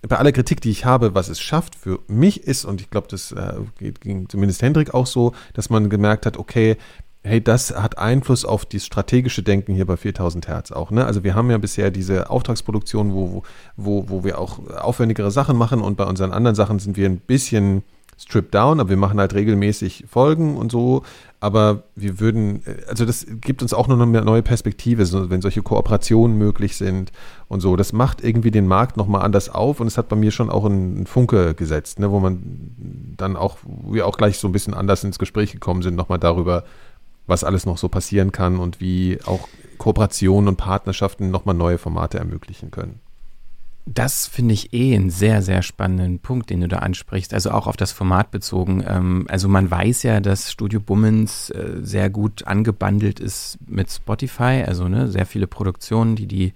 bei aller Kritik, die ich habe, was es schafft für mich ist, und ich glaube, das äh, ging zumindest Hendrik auch so, dass man gemerkt hat, okay, hey, das hat Einfluss auf das strategische Denken hier bei 4000 Hertz auch. Ne? Also wir haben ja bisher diese Auftragsproduktion, wo, wo, wo wir auch aufwendigere Sachen machen und bei unseren anderen Sachen sind wir ein bisschen stripped down, aber wir machen halt regelmäßig Folgen und so. Aber wir würden, äh, also das gibt uns auch noch eine neue Perspektive, so, wenn solche Kooperationen möglich sind und so. Das macht irgendwie den Markt nochmal anders auf und es hat bei mir schon auch einen Funke gesetzt, ne, wo man dann auch, wir auch gleich so ein bisschen anders ins Gespräch gekommen sind, nochmal darüber, was alles noch so passieren kann und wie auch Kooperationen und Partnerschaften nochmal neue Formate ermöglichen können. Das finde ich eh einen sehr, sehr spannenden Punkt, den du da ansprichst. Also auch auf das Format bezogen. Ähm, also man weiß ja, dass Studio Bummens äh, sehr gut angebandelt ist mit Spotify. Also ne, sehr viele Produktionen, die die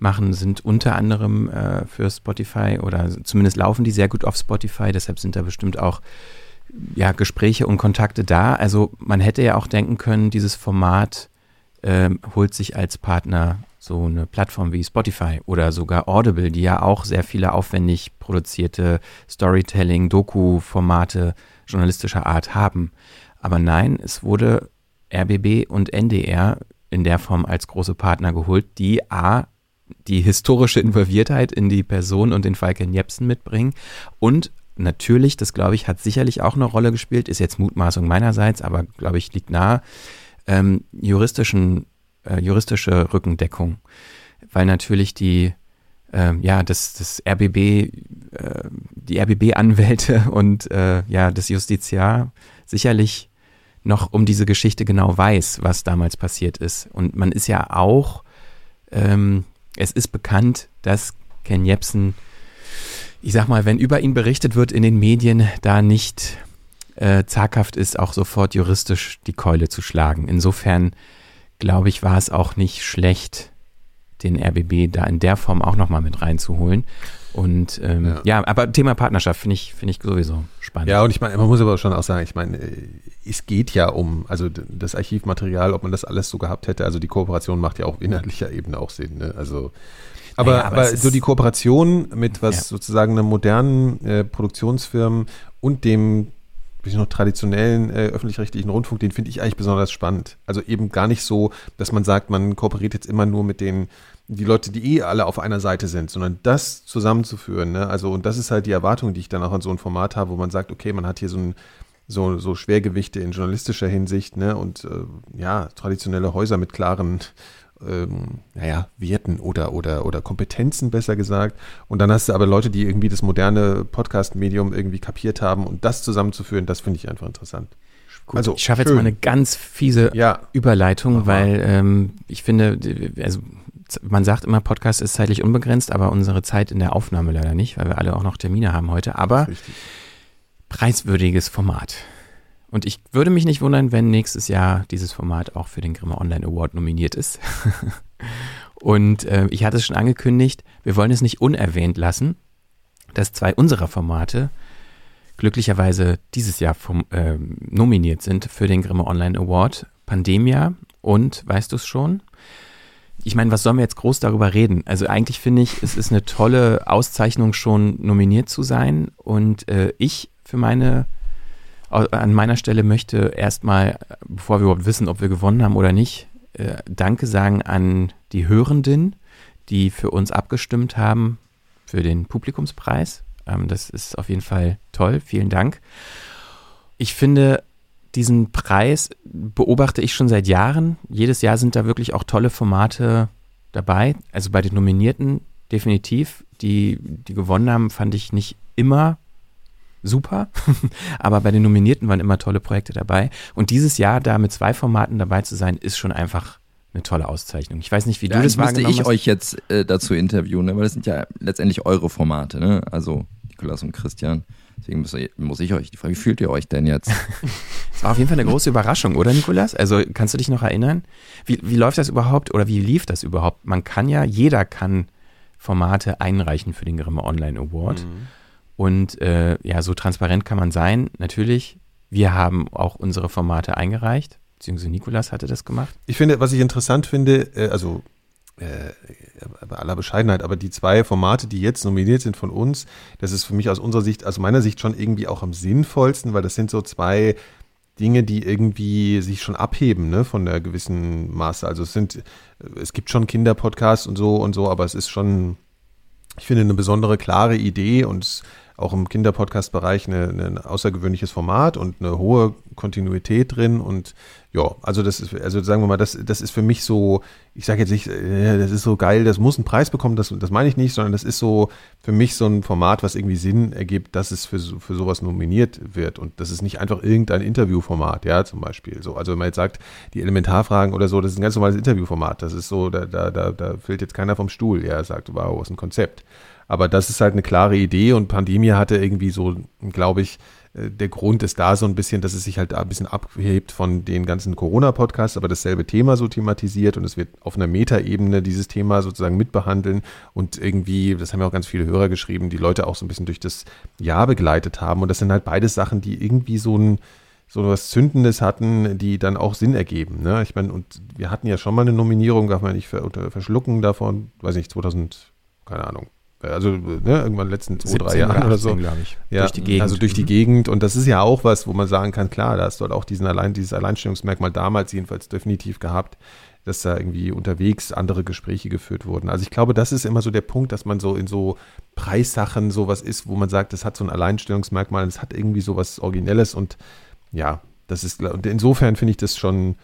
machen, sind unter anderem äh, für Spotify oder zumindest laufen die sehr gut auf Spotify. Deshalb sind da bestimmt auch ja, Gespräche und Kontakte da. Also man hätte ja auch denken können, dieses Format ähm, holt sich als Partner so eine Plattform wie Spotify oder sogar Audible, die ja auch sehr viele aufwendig produzierte Storytelling, Doku-Formate journalistischer Art haben. Aber nein, es wurde RBB und NDR in der Form als große Partner geholt, die A, die historische Involviertheit in die Person und den Falken Jepsen mitbringen und natürlich, das glaube ich, hat sicherlich auch eine Rolle gespielt, ist jetzt Mutmaßung meinerseits, aber glaube ich, liegt nahe, ähm, juristischen, äh, juristische Rückendeckung. Weil natürlich die, ähm, ja, das, das RBB, äh, die RBB-Anwälte und äh, ja, das Justiziar sicherlich noch um diese Geschichte genau weiß, was damals passiert ist. Und man ist ja auch, ähm, es ist bekannt, dass Ken Jebsen ich sag mal, wenn über ihn berichtet wird in den Medien, da nicht äh, zaghaft ist, auch sofort juristisch die Keule zu schlagen. Insofern glaube ich, war es auch nicht schlecht, den RBB da in der Form auch nochmal mit reinzuholen. Und ähm, ja. ja. aber Thema Partnerschaft finde ich, finde ich sowieso spannend. Ja, und ich meine, man muss aber schon auch sagen, ich meine, es geht ja um, also das Archivmaterial, ob man das alles so gehabt hätte, also die Kooperation macht ja auf inhaltlicher Ebene auch Sinn. Ne? Also aber, naja, aber, aber so die Kooperation mit was ja. sozusagen einem modernen äh, Produktionsfirmen und dem bisschen noch traditionellen äh, öffentlich-rechtlichen Rundfunk, den finde ich eigentlich besonders spannend. Also eben gar nicht so, dass man sagt, man kooperiert jetzt immer nur mit den die Leute, die eh alle auf einer Seite sind, sondern das zusammenzuführen. Ne? Also, und das ist halt die Erwartung, die ich dann auch an so ein Format habe, wo man sagt, okay, man hat hier so ein so, so Schwergewichte in journalistischer Hinsicht, ne? Und äh, ja, traditionelle Häuser mit klaren ähm, naja, Werten oder, oder, oder Kompetenzen besser gesagt. Und dann hast du aber Leute, die irgendwie das moderne Podcast-Medium irgendwie kapiert haben und das zusammenzuführen, das finde ich einfach interessant. Gut, also, ich schaffe jetzt mal eine ganz fiese ja. Überleitung, Aha. weil ähm, ich finde, also man sagt immer, Podcast ist zeitlich unbegrenzt, aber unsere Zeit in der Aufnahme leider nicht, weil wir alle auch noch Termine haben heute. Aber preiswürdiges Format. Und ich würde mich nicht wundern, wenn nächstes Jahr dieses Format auch für den Grimme Online Award nominiert ist. Und äh, ich hatte es schon angekündigt, wir wollen es nicht unerwähnt lassen, dass zwei unserer Formate glücklicherweise dieses Jahr vom, äh, nominiert sind für den Grimme Online Award. Pandemia und, weißt du es schon? Ich meine, was sollen wir jetzt groß darüber reden? Also eigentlich finde ich, es ist eine tolle Auszeichnung, schon nominiert zu sein. Und äh, ich für meine an meiner Stelle möchte erstmal, bevor wir überhaupt wissen, ob wir gewonnen haben oder nicht, äh, Danke sagen an die Hörenden, die für uns abgestimmt haben für den Publikumspreis. Ähm, das ist auf jeden Fall toll. Vielen Dank. Ich finde, diesen Preis beobachte ich schon seit Jahren. Jedes Jahr sind da wirklich auch tolle Formate dabei. Also bei den Nominierten definitiv. Die, die gewonnen haben, fand ich nicht immer super, aber bei den Nominierten waren immer tolle Projekte dabei. Und dieses Jahr da mit zwei Formaten dabei zu sein, ist schon einfach eine tolle Auszeichnung. Ich weiß nicht, wie du das wahrgenommen ich euch jetzt äh, dazu interviewen, ne? weil das sind ja letztendlich eure Formate, ne? Also Nikolas und Christian. Deswegen muss, muss ich euch die Frage, wie fühlt ihr euch denn jetzt? Das war auf jeden Fall eine große Überraschung, oder Nikolas? Also kannst du dich noch erinnern? Wie, wie läuft das überhaupt oder wie lief das überhaupt? Man kann ja, jeder kann Formate einreichen für den Grimme Online Award. Mhm. Und äh, ja, so transparent kann man sein. Natürlich, wir haben auch unsere Formate eingereicht, beziehungsweise Nikolas hatte das gemacht. Ich finde, was ich interessant finde, äh, also äh, bei aller Bescheidenheit, aber die zwei Formate, die jetzt nominiert sind von uns, das ist für mich aus unserer Sicht, aus meiner Sicht schon irgendwie auch am sinnvollsten, weil das sind so zwei Dinge, die irgendwie sich schon abheben, ne, von der gewissen Maße. Also es sind, es gibt schon Kinderpodcasts und so und so, aber es ist schon, ich finde, eine besondere, klare Idee und es auch im Kinderpodcast-Bereich ein außergewöhnliches Format und eine hohe Kontinuität drin. Und ja, also das ist, also sagen wir mal, das, das ist für mich so, ich sage jetzt nicht, äh, das ist so geil, das muss einen Preis bekommen, das, das meine ich nicht, sondern das ist so für mich so ein Format, was irgendwie Sinn ergibt, dass es für, für sowas nominiert wird. Und das ist nicht einfach irgendein Interviewformat, ja, zum Beispiel. So, also wenn man jetzt sagt, die Elementarfragen oder so, das ist ein ganz normales Interviewformat. Das ist so, da, da, da, da fällt jetzt keiner vom Stuhl, ja, sagt, wow, was ein Konzept. Aber das ist halt eine klare Idee und Pandemie hatte irgendwie so, glaube ich, äh, der Grund ist da so ein bisschen, dass es sich halt ein bisschen abhebt von den ganzen Corona-Podcasts, aber dasselbe Thema so thematisiert und es wird auf einer Metaebene dieses Thema sozusagen mitbehandeln und irgendwie, das haben ja auch ganz viele Hörer geschrieben, die Leute auch so ein bisschen durch das Jahr begleitet haben und das sind halt beides Sachen, die irgendwie so ein so was Zündendes hatten, die dann auch Sinn ergeben. Ne? Ich meine, und wir hatten ja schon mal eine Nominierung, darf man nicht verschlucken davon, weiß nicht, 2000, keine Ahnung, also ne, irgendwann letzten zwei, drei Jahren oder so. ich. Ja, durch die Gegend. Also durch die mhm. Gegend. Und das ist ja auch was, wo man sagen kann, klar, da hast du halt auch diesen allein, dieses Alleinstellungsmerkmal damals jedenfalls definitiv gehabt, dass da irgendwie unterwegs andere Gespräche geführt wurden. Also ich glaube, das ist immer so der Punkt, dass man so in so Preissachen sowas ist, wo man sagt, das hat so ein Alleinstellungsmerkmal, es hat irgendwie sowas Originelles und ja, das ist, und insofern finde ich das schon,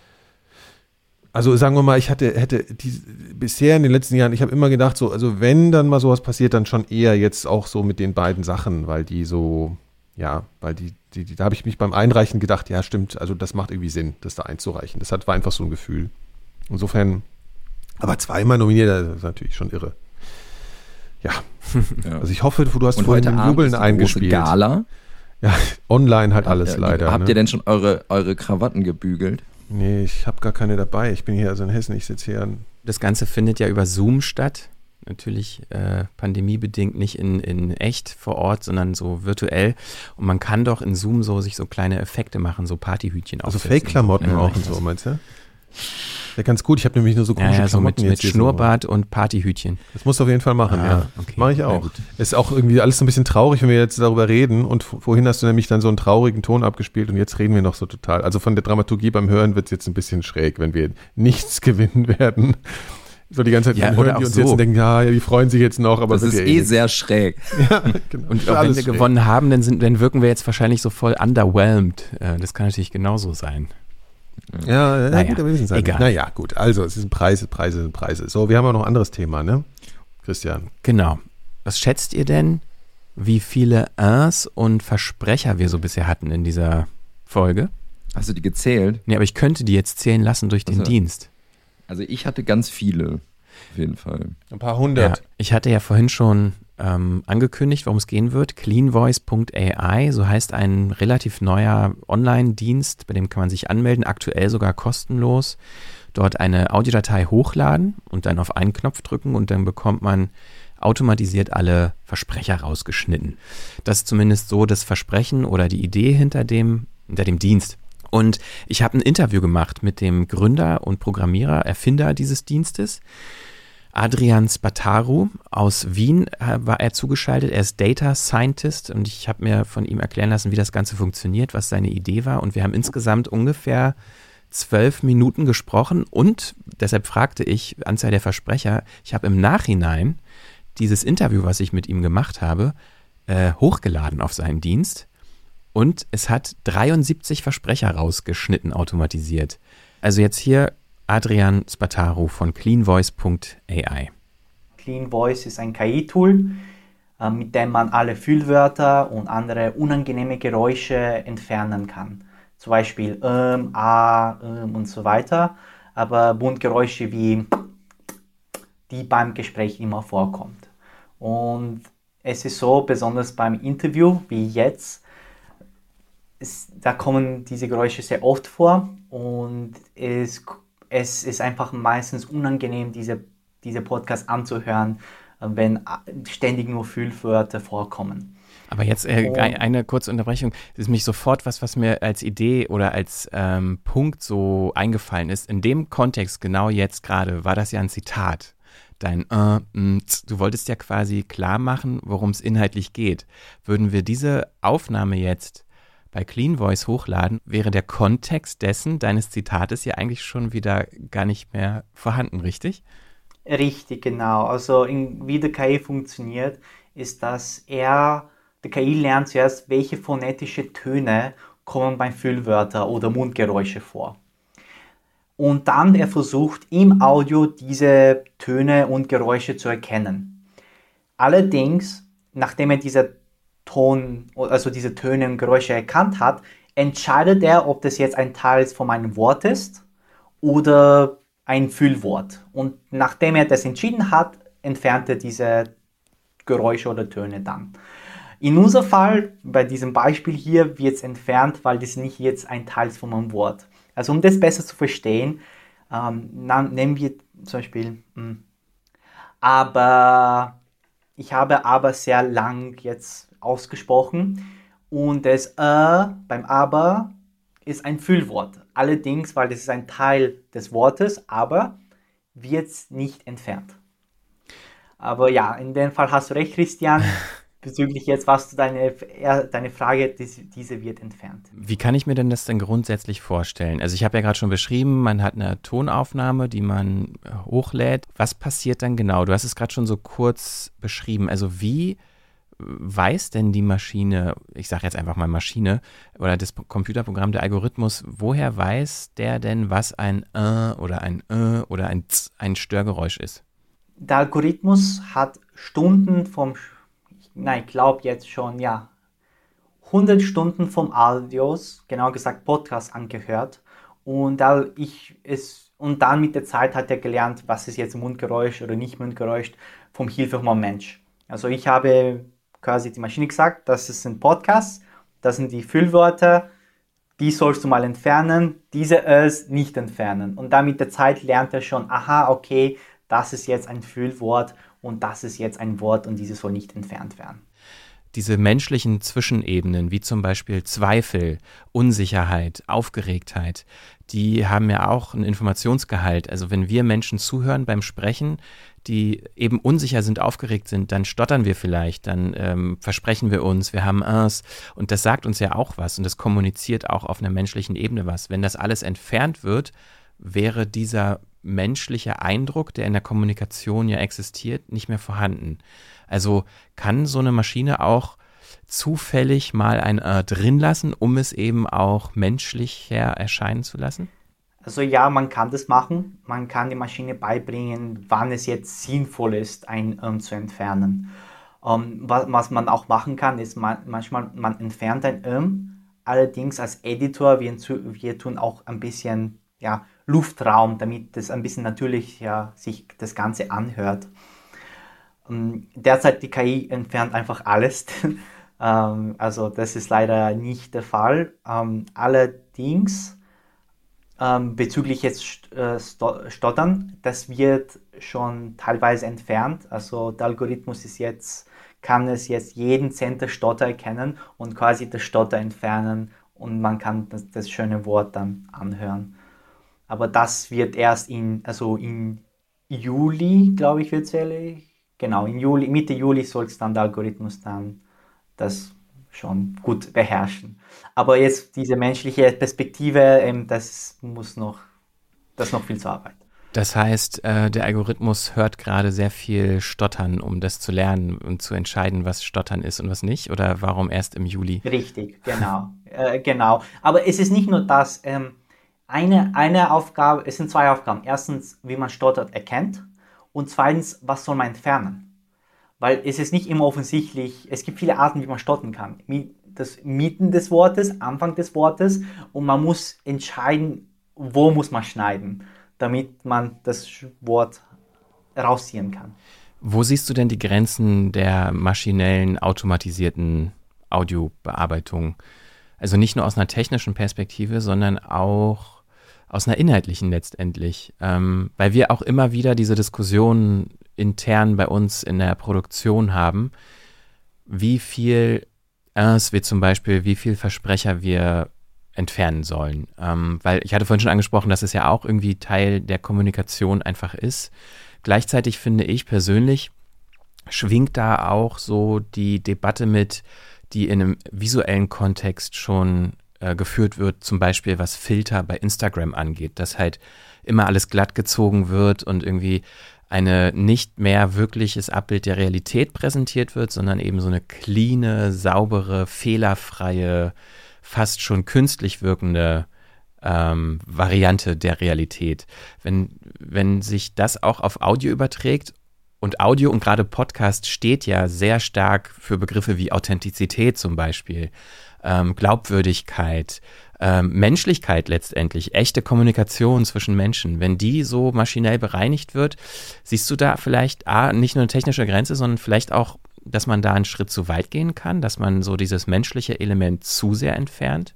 also sagen wir mal, ich hatte, hätte die, bisher in den letzten Jahren, ich habe immer gedacht, so, also wenn dann mal sowas passiert, dann schon eher jetzt auch so mit den beiden Sachen, weil die so, ja, weil die, die, die da habe ich mich beim Einreichen gedacht, ja, stimmt, also das macht irgendwie Sinn, das da einzureichen. Das hat, war einfach so ein Gefühl. Insofern, aber zweimal nominiert, das ist natürlich schon irre. Ja. ja. Also ich hoffe, du hast Und vorhin den Jubeln eingespielt. Gala. Ja, online halt alles ja, leider. Habt ne? ihr denn schon eure, eure Krawatten gebügelt? Nee, ich habe gar keine dabei. Ich bin hier also in Hessen, ich sitze hier Das Ganze findet ja über Zoom statt. Natürlich äh, pandemiebedingt nicht in, in echt vor Ort, sondern so virtuell. Und man kann doch in Zoom so sich so kleine Effekte machen, so Partyhütchen Also Fake-Klamotten auch und so, meinst du? Ja, ganz gut. Ich habe nämlich nur so komische ja, ja, so Klamotten mit, jetzt mit Schnurrbart und Partyhütchen. Das musst du auf jeden Fall machen, Ah, ja. okay. Mache ich auch. Ist auch irgendwie alles so ein bisschen traurig, wenn wir jetzt darüber reden. Und vorhin hast du nämlich dann so einen traurigen Ton abgespielt und jetzt reden wir noch so total. Also von der Dramaturgie beim Hören wird es jetzt ein bisschen schräg, wenn wir nichts gewinnen werden. So die ganze Zeit Ja, hören die auch uns so. jetzt und denken, ja, ja, die freuen sich jetzt noch, aber Das ist ja eh nichts. sehr schräg. Ja, genau. Und Ist wenn wir schräg. gewonnen haben, dann, sind, dann wirken wir jetzt wahrscheinlich so voll underwhelmed. Äh, das kann natürlich genauso sein. Ja, ja Naja, gut, aber wir wissen es halt egal. nicht. Naja, gut. Also, es sind Preise, Preise sind Preise. So, wir haben auch noch ein anderes Thema, ne? Christian. Genau. Was schätzt ihr denn, wie viele Ins und Versprecher wir so bisher hatten in dieser Folge? Hast du die gezählt? Nee, aber ich könnte die jetzt zählen lassen durch den Ach so. Dienst. Also ich hatte ganz viele, auf jeden Fall. Ein paar Ja, hundert. ich hatte ja vorhin schon ähm, angekündigt, worum es gehen wird. Cleanvoice.ai, so heißt ein relativ neuer Online-Dienst, bei dem kann man sich anmelden, aktuell sogar kostenlos. Dort eine Audiodatei hochladen und dann auf einen Knopf drücken und dann bekommt man automatisiert alle Versprecher rausgeschnitten. Das ist zumindest so das Versprechen oder die Idee hinter dem, hinter dem Dienst. Und ich habe ein Interview gemacht mit dem Gründer und Programmierer, Erfinder dieses Dienstes. Adrian Spataru aus Wien äh, war er zugeschaltet. Er ist Data Scientist und ich habe mir von ihm erklären lassen, wie das Ganze funktioniert, was seine Idee war. Und wir haben insgesamt ungefähr zwölf Minuten gesprochen und deshalb fragte ich, Anzahl der Versprecher, ich habe im Nachhinein dieses Interview, was ich mit ihm gemacht habe, äh, hochgeladen auf seinen Dienst und es hat 73 Versprecher rausgeschnitten automatisiert. Also jetzt hier Adrian Spataru von cleanvoice.ai. Clean Voice ist ein KI-Tool, äh, mit dem man alle Füllwörter und andere unangenehme Geräusche entfernen kann. Zum Beispiel ähm, a, ähm und so weiter. Aber Mundgeräusche wie die beim Gespräch immer vorkommt. Und es ist so, besonders beim Interview wie jetzt, es, da kommen diese Geräusche sehr oft vor und es, es ist einfach meistens unangenehm, diese, diese Podcast anzuhören, äh, wenn äh, ständig nur Füllwörter vorkommen. Aber jetzt äh, ein- eine kurze Unterbrechung. Das ist mich sofort was, was mir als Idee oder als ähm, Punkt so eingefallen ist. In dem Kontext, genau jetzt gerade, war das ja ein Zitat. Dein äh, m, z. du wolltest ja quasi klar machen, worum es inhaltlich geht. Würden wir diese Aufnahme jetzt bei Clean Voice hochladen, wäre der Kontext dessen, deines Zitates ja eigentlich schon wieder gar nicht mehr vorhanden, richtig? Richtig, genau. Also in, wie der KI funktioniert, ist, dass er, der KI lernt zuerst, welche phonetische Töne kommen bei Füllwörter oder Mundgeräusche vor. Und dann er versucht im Audio diese Töne und Geräusche zu erkennen. Allerdings, nachdem er diese Ton, also diese Töne und Geräusche erkannt hat, entscheidet er, ob das jetzt ein Teil von einem Wort ist oder ein Füllwort. Und nachdem er das entschieden hat, entfernt er diese Geräusche oder Töne dann. In unserem Fall, bei diesem Beispiel hier, wird es entfernt, weil das nicht jetzt ein Teil von einem Wort. Also um das besser zu verstehen, ähm, nehmen wir zum Beispiel, mh, aber ich habe aber sehr lang jetzt ausgesprochen und das äh beim aber ist ein Füllwort. Allerdings, weil das ist ein Teil des Wortes, aber wird nicht entfernt. Aber ja, in dem Fall hast du recht, Christian. Bezüglich jetzt, was du deine, deine Frage, dies- diese wird entfernt. Wie kann ich mir denn das denn grundsätzlich vorstellen? Also ich habe ja gerade schon beschrieben, man hat eine Tonaufnahme, die man hochlädt. Was passiert dann genau? Du hast es gerade schon so kurz beschrieben. Also wie weiß denn die Maschine, ich sage jetzt einfach mal Maschine oder das Computerprogramm, der Algorithmus, woher weiß der denn, was ein äh oder ein äh oder ein z, ein Störgeräusch ist? Der Algorithmus hat Stunden vom, nein, ich glaube jetzt schon, ja, 100 Stunden vom Audios, genau gesagt Podcast angehört und da ich es und dann mit der Zeit hat er gelernt, was ist jetzt Mundgeräusch oder nicht Mundgeräusch vom Hilfe vom Mensch. Also ich habe quasi die Maschine gesagt, das ist ein Podcast, das sind die Füllwörter, die sollst du mal entfernen, diese Ös nicht entfernen. Und dann mit der Zeit lernt er schon, aha, okay, das ist jetzt ein Füllwort und das ist jetzt ein Wort und dieses soll nicht entfernt werden diese menschlichen Zwischenebenen, wie zum Beispiel Zweifel, Unsicherheit, Aufgeregtheit, die haben ja auch einen Informationsgehalt. Also wenn wir Menschen zuhören beim Sprechen, die eben unsicher sind, aufgeregt sind, dann stottern wir vielleicht, dann ähm, versprechen wir uns, wir haben Ers und das sagt uns ja auch was und das kommuniziert auch auf einer menschlichen Ebene was. Wenn das alles entfernt wird, wäre dieser menschliche Eindruck, der in der Kommunikation ja existiert, nicht mehr vorhanden. Also kann so eine Maschine auch zufällig mal ein äh, drin lassen, um es eben auch menschlicher erscheinen zu lassen? Also ja, man kann das machen. Man kann die Maschine beibringen, wann es jetzt sinnvoll ist, ein Irm zu entfernen. Ähm, was, was, man auch machen kann, ist man, manchmal, man entfernt ein Irm. Allerdings als Editor, wir, wir tun auch ein bisschen ja, Luftraum, damit das ein bisschen natürlich ja, sich das Ganze anhört. Ähm, derzeit die KI entfernt einfach alles. Ähm, also das ist leider nicht der Fall. Ähm, bezüglich jetzt äh, Stottern, das wird schon teilweise entfernt. Also der Algorithmus ist jetzt, kann es jetzt jeden Center Stotter erkennen und quasi das Stotter entfernen und man kann das, das schöne Wort dann anhören. Aber das wird erst in, also in Juli, glaube ich, wird es ehrlich genau, in Juli, Mitte Juli soll es dann der Algorithmus dann das schon gut beherrschen. Aber jetzt diese menschliche Perspektive, ähm, das muss noch, das ist noch viel zu arbeiten. Das heißt, äh, der Algorithmus hört gerade sehr viel Stottern, um das zu lernen und zu entscheiden, was Stottern ist und was nicht? Oder warum erst im Juli? Richtig, genau. äh, genau. Aber es ist nicht nur das. Ähm, eine, eine Aufgabe, es sind zwei Aufgaben. Erstens, wie man stottert, erkennt. Und zweitens, was soll man entfernen? Weil es ist nicht immer offensichtlich, es gibt viele Arten, wie man stottern kann. Das Mieten des Wortes, Anfang des Wortes und man muss entscheiden, wo muss man schneiden, damit man das Wort rausziehen kann. Wo siehst du denn die Grenzen der maschinellen, automatisierten Audiobearbeitung? Also nicht nur aus einer technischen Perspektive, sondern auch aus einer inhaltlichen letztendlich, ähm, weil wir auch immer wieder diese Diskussionen intern bei uns in der Produktion haben, wie viel Ers wir zum Beispiel, wie viel Versprecher wir entfernen sollen. Ähm, weil ich hatte vorhin schon angesprochen, dass es ja auch irgendwie Teil der Kommunikation einfach ist. Gleichzeitig finde ich persönlich, schwingt da auch so die Debatte mit, die in einem visuellen Kontext schon äh, geführt wird, zum Beispiel was Filter bei Instagram angeht, dass halt immer alles glatt gezogen wird und irgendwie eine nicht mehr wirkliches Abbild der Realität präsentiert wird, sondern eben so eine cleane, saubere, fehlerfreie, fast schon künstlich wirkende ähm, Variante der Realität. Wenn, wenn sich das auch auf Audio überträgt und Audio und gerade Podcast steht ja sehr stark für Begriffe wie Authentizität zum Beispiel ähm, Glaubwürdigkeit, ähm, Menschlichkeit letztendlich, echte Kommunikation zwischen Menschen, wenn die so maschinell bereinigt wird, siehst du da vielleicht A, nicht nur eine technische Grenze, sondern vielleicht auch, dass man da einen Schritt zu weit gehen kann, dass man so dieses menschliche Element zu sehr entfernt?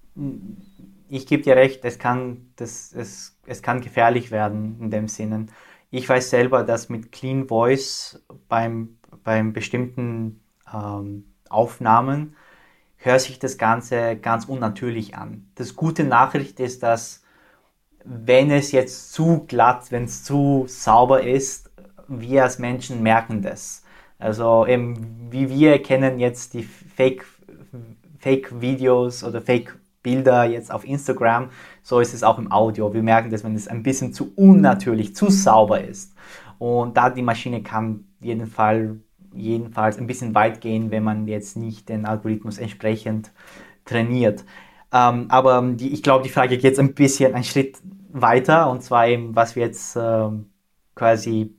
Ich gebe dir recht, es kann, das, es, es kann gefährlich werden in dem Sinne. Ich weiß selber, dass mit Clean Voice beim, beim bestimmten ähm, Aufnahmen hört sich das Ganze ganz unnatürlich an. Das gute Nachricht ist, dass wenn es jetzt zu glatt, wenn es zu sauber ist, wir als Menschen merken das. Also eben, wie wir erkennen jetzt die Fake, Fake Videos oder Fake Bilder jetzt auf Instagram, so ist es auch im Audio. Wir merken das, wenn es ein bisschen zu unnatürlich, zu sauber ist. Und da die Maschine kann jeden Fall jedenfalls ein bisschen weit gehen, wenn man jetzt nicht den Algorithmus entsprechend trainiert. Ähm, aber die, ich glaube, die Frage geht jetzt ein bisschen einen Schritt weiter und zwar eben, was wir jetzt ähm, quasi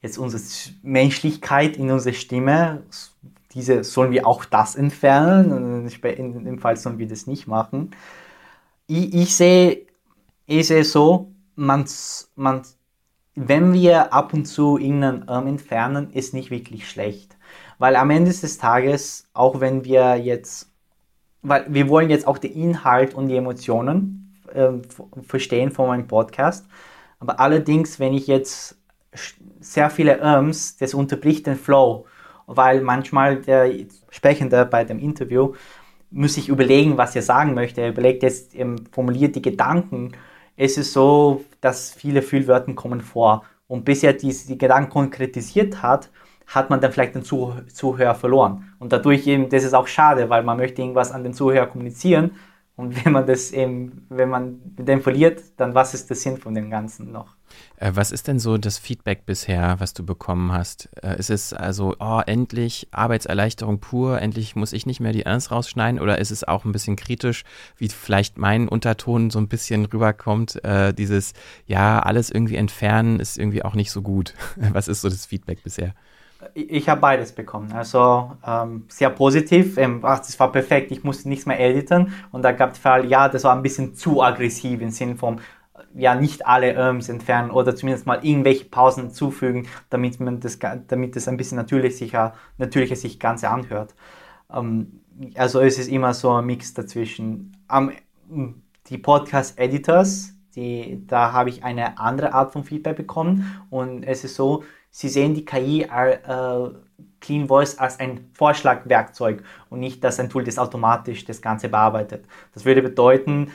jetzt unsere Menschlichkeit in unserer Stimme, diese sollen wir auch das entfernen. In dem Fall sollen wir das nicht machen. Ich, ich sehe, ich sehe so, man, man wenn wir ab und zu irgendeinen Arm entfernen, ist nicht wirklich schlecht. Weil am Ende des Tages, auch wenn wir jetzt weil wir wollen jetzt auch den Inhalt und die Emotionen äh, verstehen von meinem Podcast. Aber allerdings, wenn ich jetzt sehr viele Ums, das unterbricht den Flow, weil manchmal der Sprechende bei dem Interview muss sich überlegen, was er sagen möchte. Er überlegt jetzt, formuliert die Gedanken. Es ist so, dass viele Füllwörter kommen vor. Und bis er die, die Gedanken konkretisiert hat, hat man dann vielleicht den Zuh Zuhörer verloren. Und dadurch eben, das ist auch schade, weil man möchte irgendwas an den Zuhörer kommunizieren. Und wenn man das eben, wenn man den verliert, dann was ist der Sinn von dem Ganzen noch? Äh, was ist denn so das Feedback bisher, was du bekommen hast? Äh, ist es also, oh, endlich Arbeitserleichterung pur, endlich muss ich nicht mehr die Ernst rausschneiden? Oder ist es auch ein bisschen kritisch, wie vielleicht mein Unterton so ein bisschen rüberkommt? Äh, dieses, ja, alles irgendwie entfernen ist irgendwie auch nicht so gut. Was ist so das Feedback bisher? Ich habe beides bekommen. Also ähm, sehr positiv. Ähm, ach, das war perfekt, ich musste nichts mehr editieren. Und da gab es Fall, ja, das war ein bisschen zu aggressiv im Sinne von, ja nicht alle Irms entfernen oder zumindest mal irgendwelche Pausen zufügen, damit man das, damit es ein bisschen natürlich sicher, natürlicher sich Ganze anhört. Ähm, also es ist immer so ein Mix dazwischen. Um, die Podcast-Editors, da habe ich eine andere Art von Feedback bekommen und es ist so, sie sehen die KI äh, Clean Voice als ein Vorschlagwerkzeug und nicht als ein Tool, das automatisch das Ganze bearbeitet. Das würde bedeuten,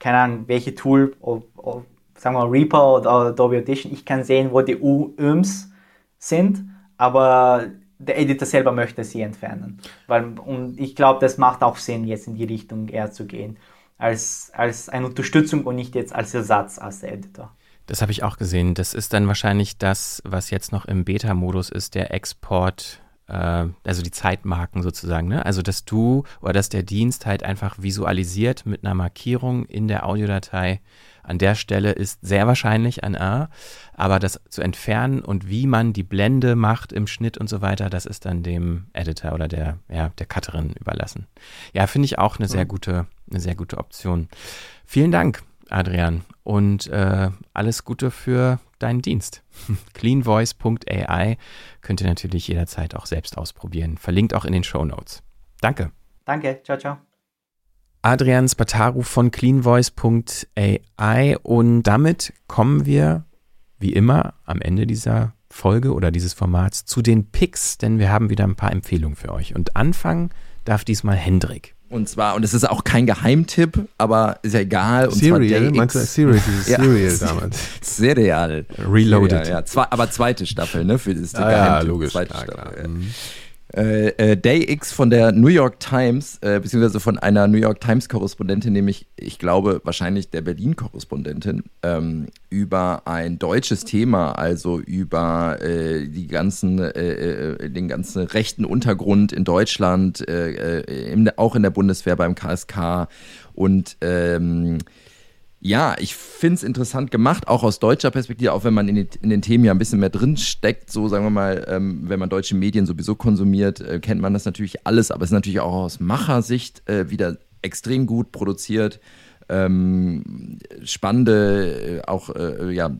keine Ahnung, welche Tool, ob, ob, sagen wir Reaper oder Adobe Audition, ich kann sehen, wo die UMs sind, aber der Editor selber möchte sie entfernen. Weil, und ich glaube, das macht auch Sinn, jetzt in die Richtung eher zu gehen, als, als eine Unterstützung und nicht jetzt als Ersatz als Editor. Das habe ich auch gesehen. Das ist dann wahrscheinlich das, was jetzt noch im Beta-Modus ist, der Export äh, also die Zeitmarken sozusagen, ne? Also dass du oder dass der Dienst halt einfach visualisiert mit einer Markierung in der Audiodatei. An der Stelle ist sehr wahrscheinlich ein A, aber das zu entfernen und wie man die Blende macht im Schnitt und so weiter, das ist dann dem Editor oder der, ja, der Cutterin überlassen. Ja, finde ich auch eine sehr gute, eine sehr gute Option. Vielen Dank, Adrian, und äh, alles Gute für deinen Dienst. Cleanvoice.ai könnt ihr natürlich jederzeit auch selbst ausprobieren. Verlinkt auch in den Show Notes. Danke. Danke. Ciao, ciao. Adrian Spataru von cleanvoice.ai und damit kommen wir wie immer am Ende dieser Folge oder dieses Formats zu den Picks, denn wir haben wieder ein paar Empfehlungen für euch. Und anfangen darf diesmal Hendrik. Und zwar, und es ist auch kein Geheimtipp, aber ist ja egal. Und Serial, meinst du Serial, dieses ja, Serial damals? Serial. Reloaded. Serial, ja, zwei, aber zweite Staffel, ne? Für das ah, ja, logisch. Zweite Ja, Staffel. klar. ja. Mhm. Äh, äh, Day X von der New York Times, äh, beziehungsweise von einer New York Times Korrespondentin, nämlich, ich glaube, wahrscheinlich der Berlin-Korrespondentin, ähm, über ein deutsches Thema, also über äh, die ganzen, äh, äh, den ganzen rechten Untergrund in Deutschland, in, auch in der Bundeswehr beim KSK und ähm, ja, ich finde es interessant gemacht, auch aus deutscher Perspektive, auch wenn man in den, in den Themen ja ein bisschen mehr drin steckt, so sagen wir mal, ähm, wenn man deutsche Medien sowieso konsumiert, äh, kennt man das natürlich alles, aber es ist natürlich auch aus Machersicht äh, wieder extrem gut produziert. Ähm, spannende, äh, auch äh, ja,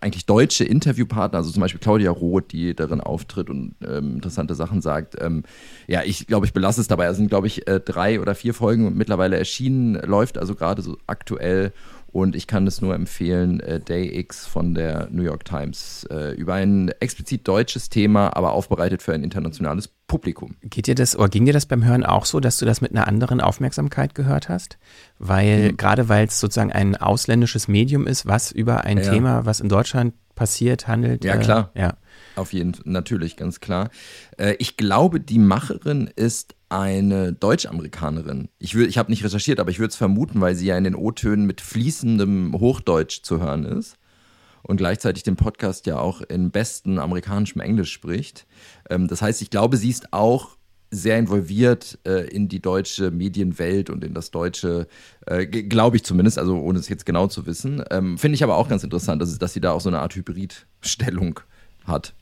eigentlich deutsche Interviewpartner, also zum Beispiel Claudia Roth, die darin auftritt und ähm, interessante Sachen sagt. Ähm, ja, ich glaube, ich belasse es dabei. Es sind, glaube ich, äh, drei oder vier Folgen mittlerweile erschienen, läuft also gerade so aktuell. Und ich kann es nur empfehlen, äh, Day X von der New York Times äh, über ein explizit deutsches Thema, aber aufbereitet für ein internationales Publikum. Geht dir das oder ging dir das beim Hören auch so, dass du das mit einer anderen Aufmerksamkeit gehört hast? Weil, Mhm. gerade weil es sozusagen ein ausländisches Medium ist, was über ein Ja. Thema, was in Deutschland passiert, handelt. Ja, äh, klar. Ja. Auf jeden Fall, natürlich, ganz klar. Äh, ich glaube, die Macherin ist eine Deutsch-Amerikanerin. Ich, ich habe nicht recherchiert, aber ich würde es vermuten, weil sie ja in den O-Tönen mit fließendem Hochdeutsch zu hören ist und gleichzeitig den Podcast ja auch in besten amerikanischem Englisch spricht. Ähm, das heißt, ich glaube, sie ist auch sehr involviert äh, in die deutsche Medienwelt und in das deutsche, äh, glaube ich zumindest, also ohne es jetzt genau zu wissen. Ähm, Finde ich aber auch ganz interessant, dass, dass sie da auch so eine Art Hybridstellung hat.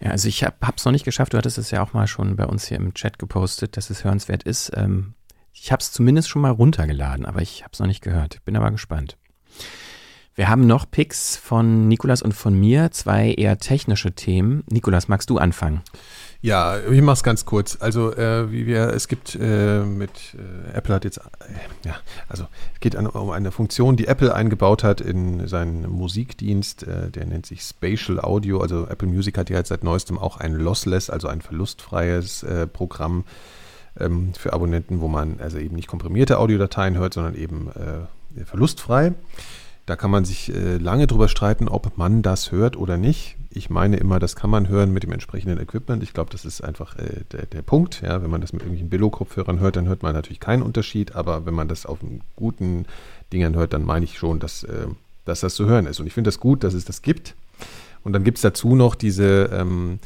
Ja, also ich habe es noch nicht geschafft. Du hattest es ja auch mal schon bei uns hier im Chat gepostet, dass es hörenswert ist. Ähm, ich habe es zumindest schon mal runtergeladen, aber ich habe es noch nicht gehört. Bin aber gespannt. Wir haben noch Picks von Nikolas und von mir, zwei eher technische Themen. Nikolas, magst du anfangen? Ja, ich mache es ganz kurz. Also äh, wie wir, es gibt äh, mit äh, Apple hat jetzt, äh, ja, also es geht an, um eine Funktion, die Apple eingebaut hat in seinen Musikdienst. Äh, der nennt sich Spatial Audio. Also Apple Music hat ja jetzt seit neuestem auch ein Lossless, also ein verlustfreies äh, Programm ähm, für Abonnenten, wo man also eben nicht komprimierte Audiodateien hört, sondern eben verlustfrei. Da kann man sich lange drüber streiten, ob man das hört oder nicht ich meine immer, das kann man hören mit dem entsprechenden Equipment. Ich glaube, das ist einfach äh, der, der, Punkt. Ja, wenn man das mit irgendwelchen Billo-Kopfhörern hört, dann hört man natürlich keinen Unterschied. Aber wenn man das auf guten Dingern hört, dann meine ich schon, dass, äh, dass das zu hören ist. Und ich finde das gut, dass es das gibt. Und dann gibt es dazu noch diese, ähm,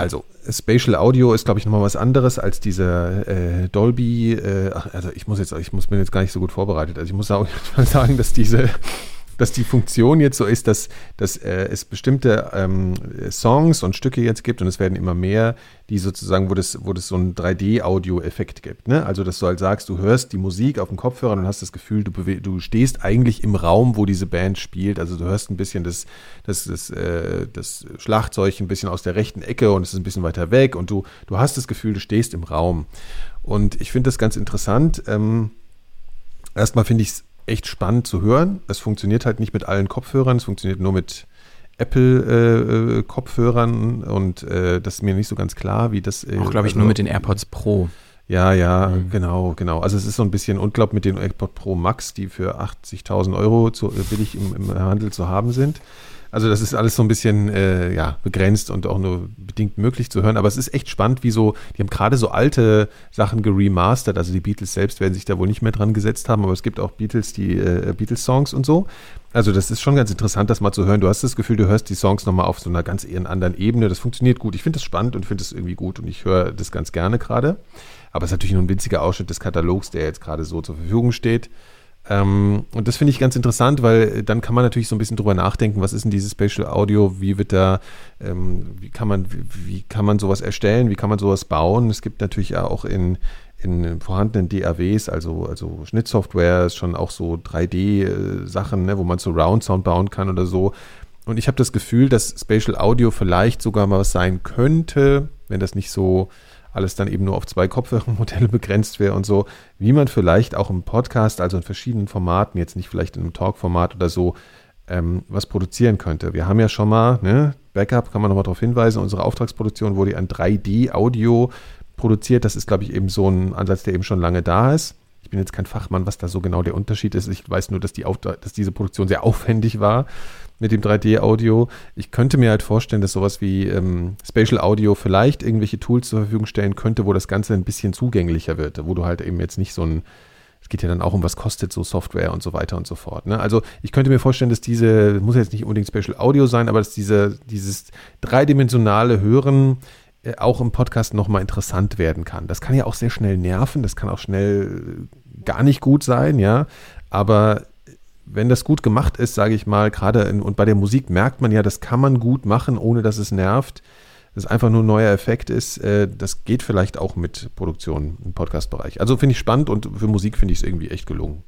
also Spatial Audio ist, glaube ich, nochmal was anderes als dieser äh, Dolby. Äh, also ich muss jetzt, ich muss mir jetzt gar nicht so gut vorbereitet. Also ich muss auch sagen, dass diese dass die Funktion jetzt so ist, dass, dass äh, es bestimmte ähm, Songs und Stücke jetzt gibt und es werden immer mehr, die sozusagen, wo das, wo das so einen 3D-Audio-Effekt gibt. Ne? Also, dass du halt sagst, du hörst die Musik auf dem Kopfhörer und hast das Gefühl, du, du stehst eigentlich im Raum, wo diese Band spielt. Also du hörst ein bisschen das, das, das, äh, das Schlagzeug ein bisschen aus der rechten Ecke und es ist ein bisschen weiter weg und du, du hast das Gefühl, du stehst im Raum. Und ich finde das ganz interessant. Ähm, erstmal finde ich es echt spannend zu hören. Es funktioniert halt nicht mit allen Kopfhörern, es funktioniert nur mit Apple-Kopfhörern äh, und äh, das ist mir nicht so ganz klar, wie das. Äh, Auch, glaube ich, also, nur mit den AirPods Pro. Ja, ja, mhm. genau, genau. Also es ist so ein bisschen unglaublich mit den AirPods Pro Max, die für 80.000 Euro zu, äh, billig im, im Handel zu haben sind. Also das ist alles so ein bisschen äh, ja, begrenzt und auch nur bedingt möglich zu hören. Aber es ist echt spannend, wie so, die haben gerade so alte Sachen geremastert. Also die Beatles selbst werden sich da wohl nicht mehr dran gesetzt haben, aber es gibt auch Beatles, die äh, Beatles-Songs und so. Also das ist schon ganz interessant, das mal zu hören. Du hast das Gefühl, du hörst die Songs nochmal auf so einer ganz eher anderen Ebene. Das funktioniert gut. Ich finde das spannend und finde das irgendwie gut und ich höre das ganz gerne gerade. Aber es ist natürlich nur ein winziger Ausschnitt des Katalogs, der jetzt gerade so zur Verfügung steht. Ähm, und das finde ich ganz interessant, weil dann kann man natürlich so ein bisschen drüber nachdenken, was ist denn dieses Spatial Audio, wie wird da, ähm, wie kann man, wie, wie, kann man sowas erstellen, wie kann man sowas bauen? Es gibt natürlich auch in, in vorhandenen DAWs, also, also Schnittsoftware, schon auch so 3D-Sachen, ne, wo man so Round Sound bauen kann oder so. Und ich habe das Gefühl, dass Spatial Audio vielleicht sogar mal was sein könnte, wenn das nicht so alles dann eben nur auf zwei Kopfhörermodelle begrenzt wäre und so, wie man vielleicht auch im Podcast, also in verschiedenen Formaten, jetzt nicht vielleicht in einem Talk-Format oder so, ähm, was produzieren könnte. Wir haben ja schon mal, ne, Backup kann man nochmal darauf hinweisen, unsere Auftragsproduktion wurde an 3D-Audio produziert. Das ist, glaube ich, eben so ein Ansatz, der eben schon lange da ist. Ich bin jetzt kein Fachmann, was da so genau der Unterschied ist. Ich weiß nur, dass, die dass diese Produktion sehr aufwendig war mit dem 3D-Audio. Ich könnte mir halt vorstellen, dass sowas wie ähm, Spatial Audio vielleicht irgendwelche Tools zur Verfügung stellen könnte, wo das Ganze ein bisschen zugänglicher wird, wo du halt eben jetzt nicht so ein es geht ja dann auch um, was kostet so Software und so weiter und so fort. Ne? Also ich könnte mir vorstellen, dass diese, muss jetzt nicht unbedingt Spatial Audio sein, aber dass diese, dieses dreidimensionale Hören äh, auch im Podcast nochmal interessant werden kann. Das kann ja auch sehr schnell nerven, das kann auch schnell gar nicht gut sein, ja. Aber wenn das gut gemacht ist, sage ich mal, gerade in, und bei der Musik merkt man ja, das kann man gut machen, ohne dass es nervt. Das einfach nur ein neuer Effekt ist, äh, das geht vielleicht auch mit Produktion im Podcast-Bereich. Also finde ich spannend und für Musik finde ich es irgendwie echt gelungen.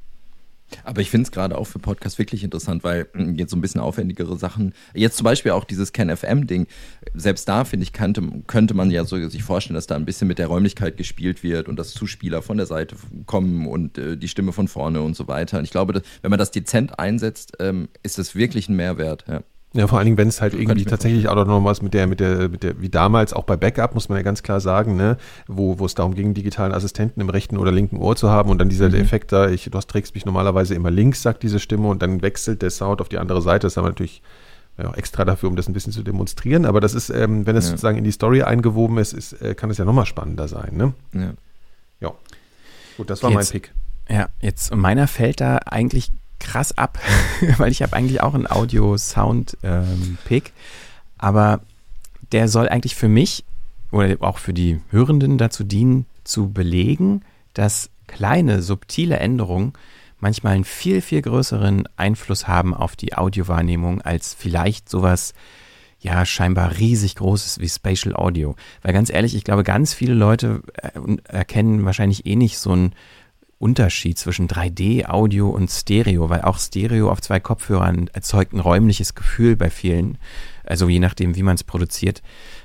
Aber ich finde es gerade auch für Podcasts wirklich interessant, weil hm, jetzt so ein bisschen aufwendigere Sachen, jetzt zum Beispiel auch dieses CanFM-Ding, selbst da finde ich, könnte, könnte man ja so sich vorstellen, dass da ein bisschen mit der Räumlichkeit gespielt wird und dass Zuspieler von der Seite kommen und äh, die Stimme von vorne und so weiter. Und ich glaube, dass, wenn man das dezent einsetzt, ähm, ist das wirklich ein Mehrwert. Ja. Ja, vor allen Dingen, wenn es halt irgendwie tatsächlich auch noch was mit der, mit der, mit der, wie damals auch bei Backup, muss man ja ganz klar sagen, ne, wo, wo es darum ging, digitalen Assistenten im rechten oder linken Ohr zu haben und dann dieser mhm. Effekt da, ich, du hast, trägst mich normalerweise immer links, sagt diese Stimme und dann wechselt der Sound auf die andere Seite. Das haben wir natürlich ja, extra dafür, um das ein bisschen zu demonstrieren. Aber das ist, ähm, wenn es ja. sozusagen in die Story eingewoben ist, ist äh, kann es ja nochmal spannender sein, ne? Ja. Ja. Gut, das war jetzt, mein Pick. Ja, jetzt meiner fällt da eigentlich krass ab, weil ich habe eigentlich auch einen Audio-Sound-Pick, ähm, aber der soll eigentlich für mich oder auch für die Hörenden dazu dienen, zu belegen, dass kleine, subtile Änderungen manchmal einen viel, viel größeren Einfluss haben auf die Audiowahrnehmung als vielleicht sowas, ja, scheinbar riesig großes wie Spatial Audio. Weil ganz ehrlich, ich glaube, ganz viele Leute äh, erkennen wahrscheinlich eh nicht so ein Unterschied zwischen 3D, Audio und Stereo, weil auch Stereo auf zwei Kopfhörern erzeugt ein räumliches Gefühl bei vielen, also je nachdem, wie man es produziert.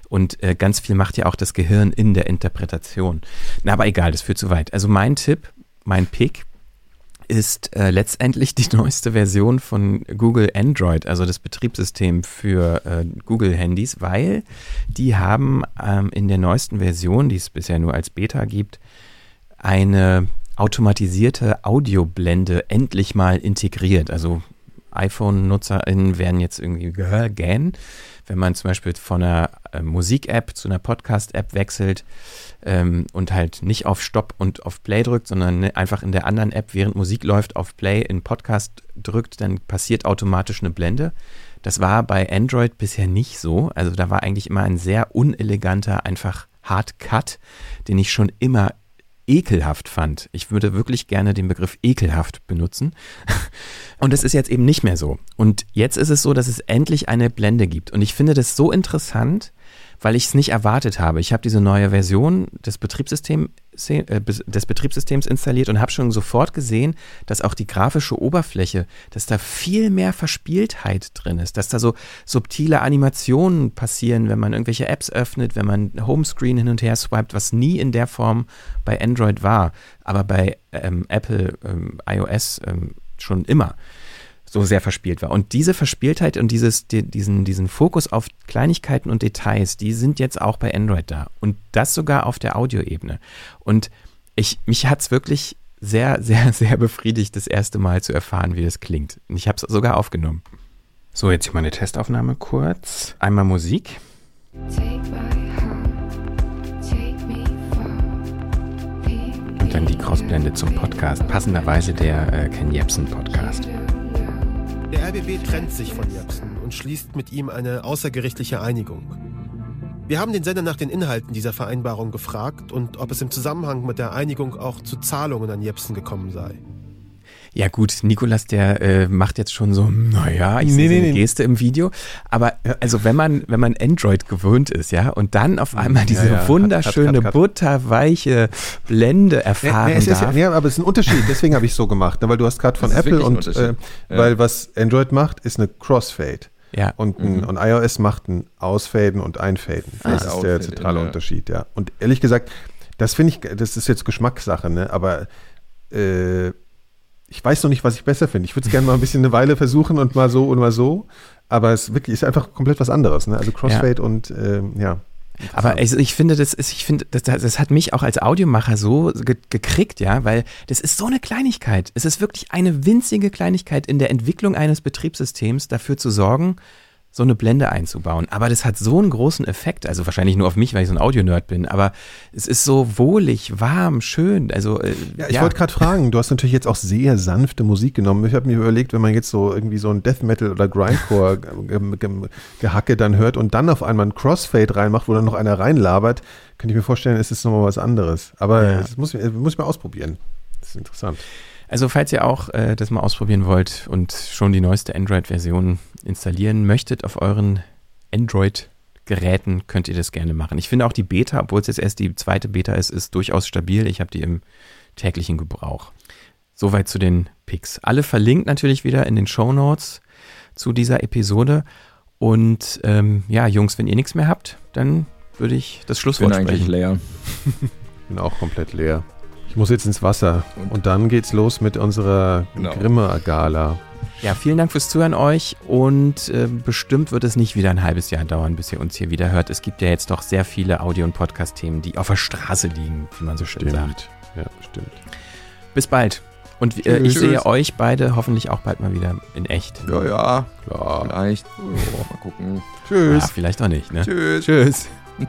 Und äh, ganz viel macht ja auch das Gehirn in der Interpretation. Na, aber egal, das führt zu weit. Also mein Tipp, mein Pick ist äh, letztendlich die neueste Version von Google Android, also das Betriebssystem für äh, Google-Handys, weil die haben ähm, in der neuesten Version, die es bisher nur als Beta gibt, eine automatisierte Audioblende endlich mal integriert. Also iPhone-NutzerInnen werden jetzt irgendwie gähnen, wenn man zum Beispiel von einer äh, Musik-App zu einer Podcast-App wechselt ähm, und halt nicht auf Stopp und auf Play drückt, sondern ne, einfach in der anderen App, während Musik läuft, auf Play in Podcast drückt, dann passiert automatisch eine Blende. Das war bei Android bisher nicht so. Also da war eigentlich immer ein sehr uneleganter, einfach Hard Cut, den ich schon immer ekelhaft fand. Ich würde wirklich gerne den Begriff ekelhaft benutzen. Und es ist jetzt eben nicht mehr so. Und jetzt ist es so, dass es endlich eine Blende gibt. Und ich finde das so interessant, weil ich es nicht erwartet habe. Ich habe diese neue Version des, Betriebssystem, äh, des Betriebssystems installiert und habe schon sofort gesehen, dass auch die grafische Oberfläche, dass da viel mehr Verspieltheit drin ist, dass da so subtile Animationen passieren, wenn man irgendwelche Apps öffnet, wenn man Homescreen hin und her swiped, was nie in der Form bei Android war, aber bei ähm, Apple ähm, iOS ähm, schon immer so sehr verspielt war. Und diese Verspieltheit und dieses, die, diesen, diesen Fokus auf Kleinigkeiten und Details, die sind jetzt auch bei Android da. Und das sogar auf der Audioebene. Und ich, mich hat es wirklich sehr, sehr, sehr befriedigt, das erste Mal zu erfahren, wie das klingt. Und ich habe es sogar aufgenommen. So, jetzt hier meine Testaufnahme kurz. Einmal Musik. Und dann die Crossblende zum Podcast. Passenderweise der äh, Ken Jebsen Podcast. Der RBB trennt sich von Jepsen und schließt mit ihm eine außergerichtliche Einigung. Wir haben den Sender nach den Inhalten dieser Vereinbarung gefragt und ob es im Zusammenhang mit der Einigung auch zu Zahlungen an Jepsen gekommen sei. Ja gut, Nikolas, der äh, macht jetzt schon so, naja, ich nee, sehe nee, eine Geste im Video. Aber also wenn man, wenn man Android gewöhnt ist, ja, und dann auf einmal diese ja, ja. wunderschöne, cut, cut, cut. butterweiche Blende erfahren nee, darf. Ist, ja, aber es ist ein Unterschied, deswegen habe ich es so gemacht. Ne, weil du hast gerade von Apple und äh, weil was Android macht, ist eine Crossfade. Ja. Und, ein, mhm. und iOS macht ein Ausfaden und Einfaden. Das ah, ist der zentrale Unterschied, ja. Und ehrlich gesagt, das finde ich, das ist jetzt Geschmackssache, ne? Aber äh, ich weiß noch nicht, was ich besser finde. Ich würde es gerne mal ein bisschen eine Weile versuchen und mal so und mal so. Aber es wirklich ist einfach komplett was anderes. Ne? Also Crossfade ja. und ähm, ja. Aber also ich finde, das ist, ich finde, das, das hat mich auch als Audiomacher so ge gekriegt, ja, weil das ist so eine Kleinigkeit. Es ist wirklich eine winzige Kleinigkeit in der Entwicklung eines Betriebssystems, dafür zu sorgen, so eine Blende einzubauen. Aber das hat so einen großen Effekt, also wahrscheinlich nur auf mich, weil ich so ein Audio-Nerd bin, aber es ist so wohlig, warm, schön. Also, äh, ja, ich ja. wollte gerade fragen, du hast natürlich jetzt auch sehr sanfte Musik genommen. Ich habe mir überlegt, wenn man jetzt so irgendwie so ein Death Metal oder Grindcore-Gehacke dann hört und dann auf einmal ein Crossfade reinmacht, wo dann noch einer reinlabert, könnte ich mir vorstellen, ist es nochmal was anderes. Aber ja. das muss, muss ich mal ausprobieren. Das ist interessant. Also falls ihr auch äh, das mal ausprobieren wollt und schon die neueste Android-Version installieren möchtet auf euren Android-Geräten, könnt ihr das gerne machen. Ich finde auch die Beta, obwohl es jetzt erst die zweite Beta ist, ist durchaus stabil. Ich habe die im täglichen Gebrauch. Soweit zu den Picks. Alle verlinkt natürlich wieder in den Show Notes zu dieser Episode. Und ähm, ja, Jungs, wenn ihr nichts mehr habt, dann würde ich das Schlusswort bin sprechen. eigentlich leer. bin auch komplett leer. Ich muss jetzt ins Wasser. Und, und dann geht's los mit unserer genau. Grimme-Gala. Ja, vielen Dank fürs Zuhören euch und äh, bestimmt wird es nicht wieder ein halbes Jahr dauern, bis ihr uns hier wieder hört. Es gibt ja jetzt doch sehr viele Audio- und Podcast-Themen, die auf der Straße liegen, wie man so schön stimmt. sagt. Ja, stimmt. Bis bald. Und äh, ich sehe euch beide hoffentlich auch bald mal wieder in echt. Ja, ja, klar. Vielleicht. Oh, mal gucken. Tschüss. Ja, vielleicht auch nicht, ne? Tschüss. Tschüss.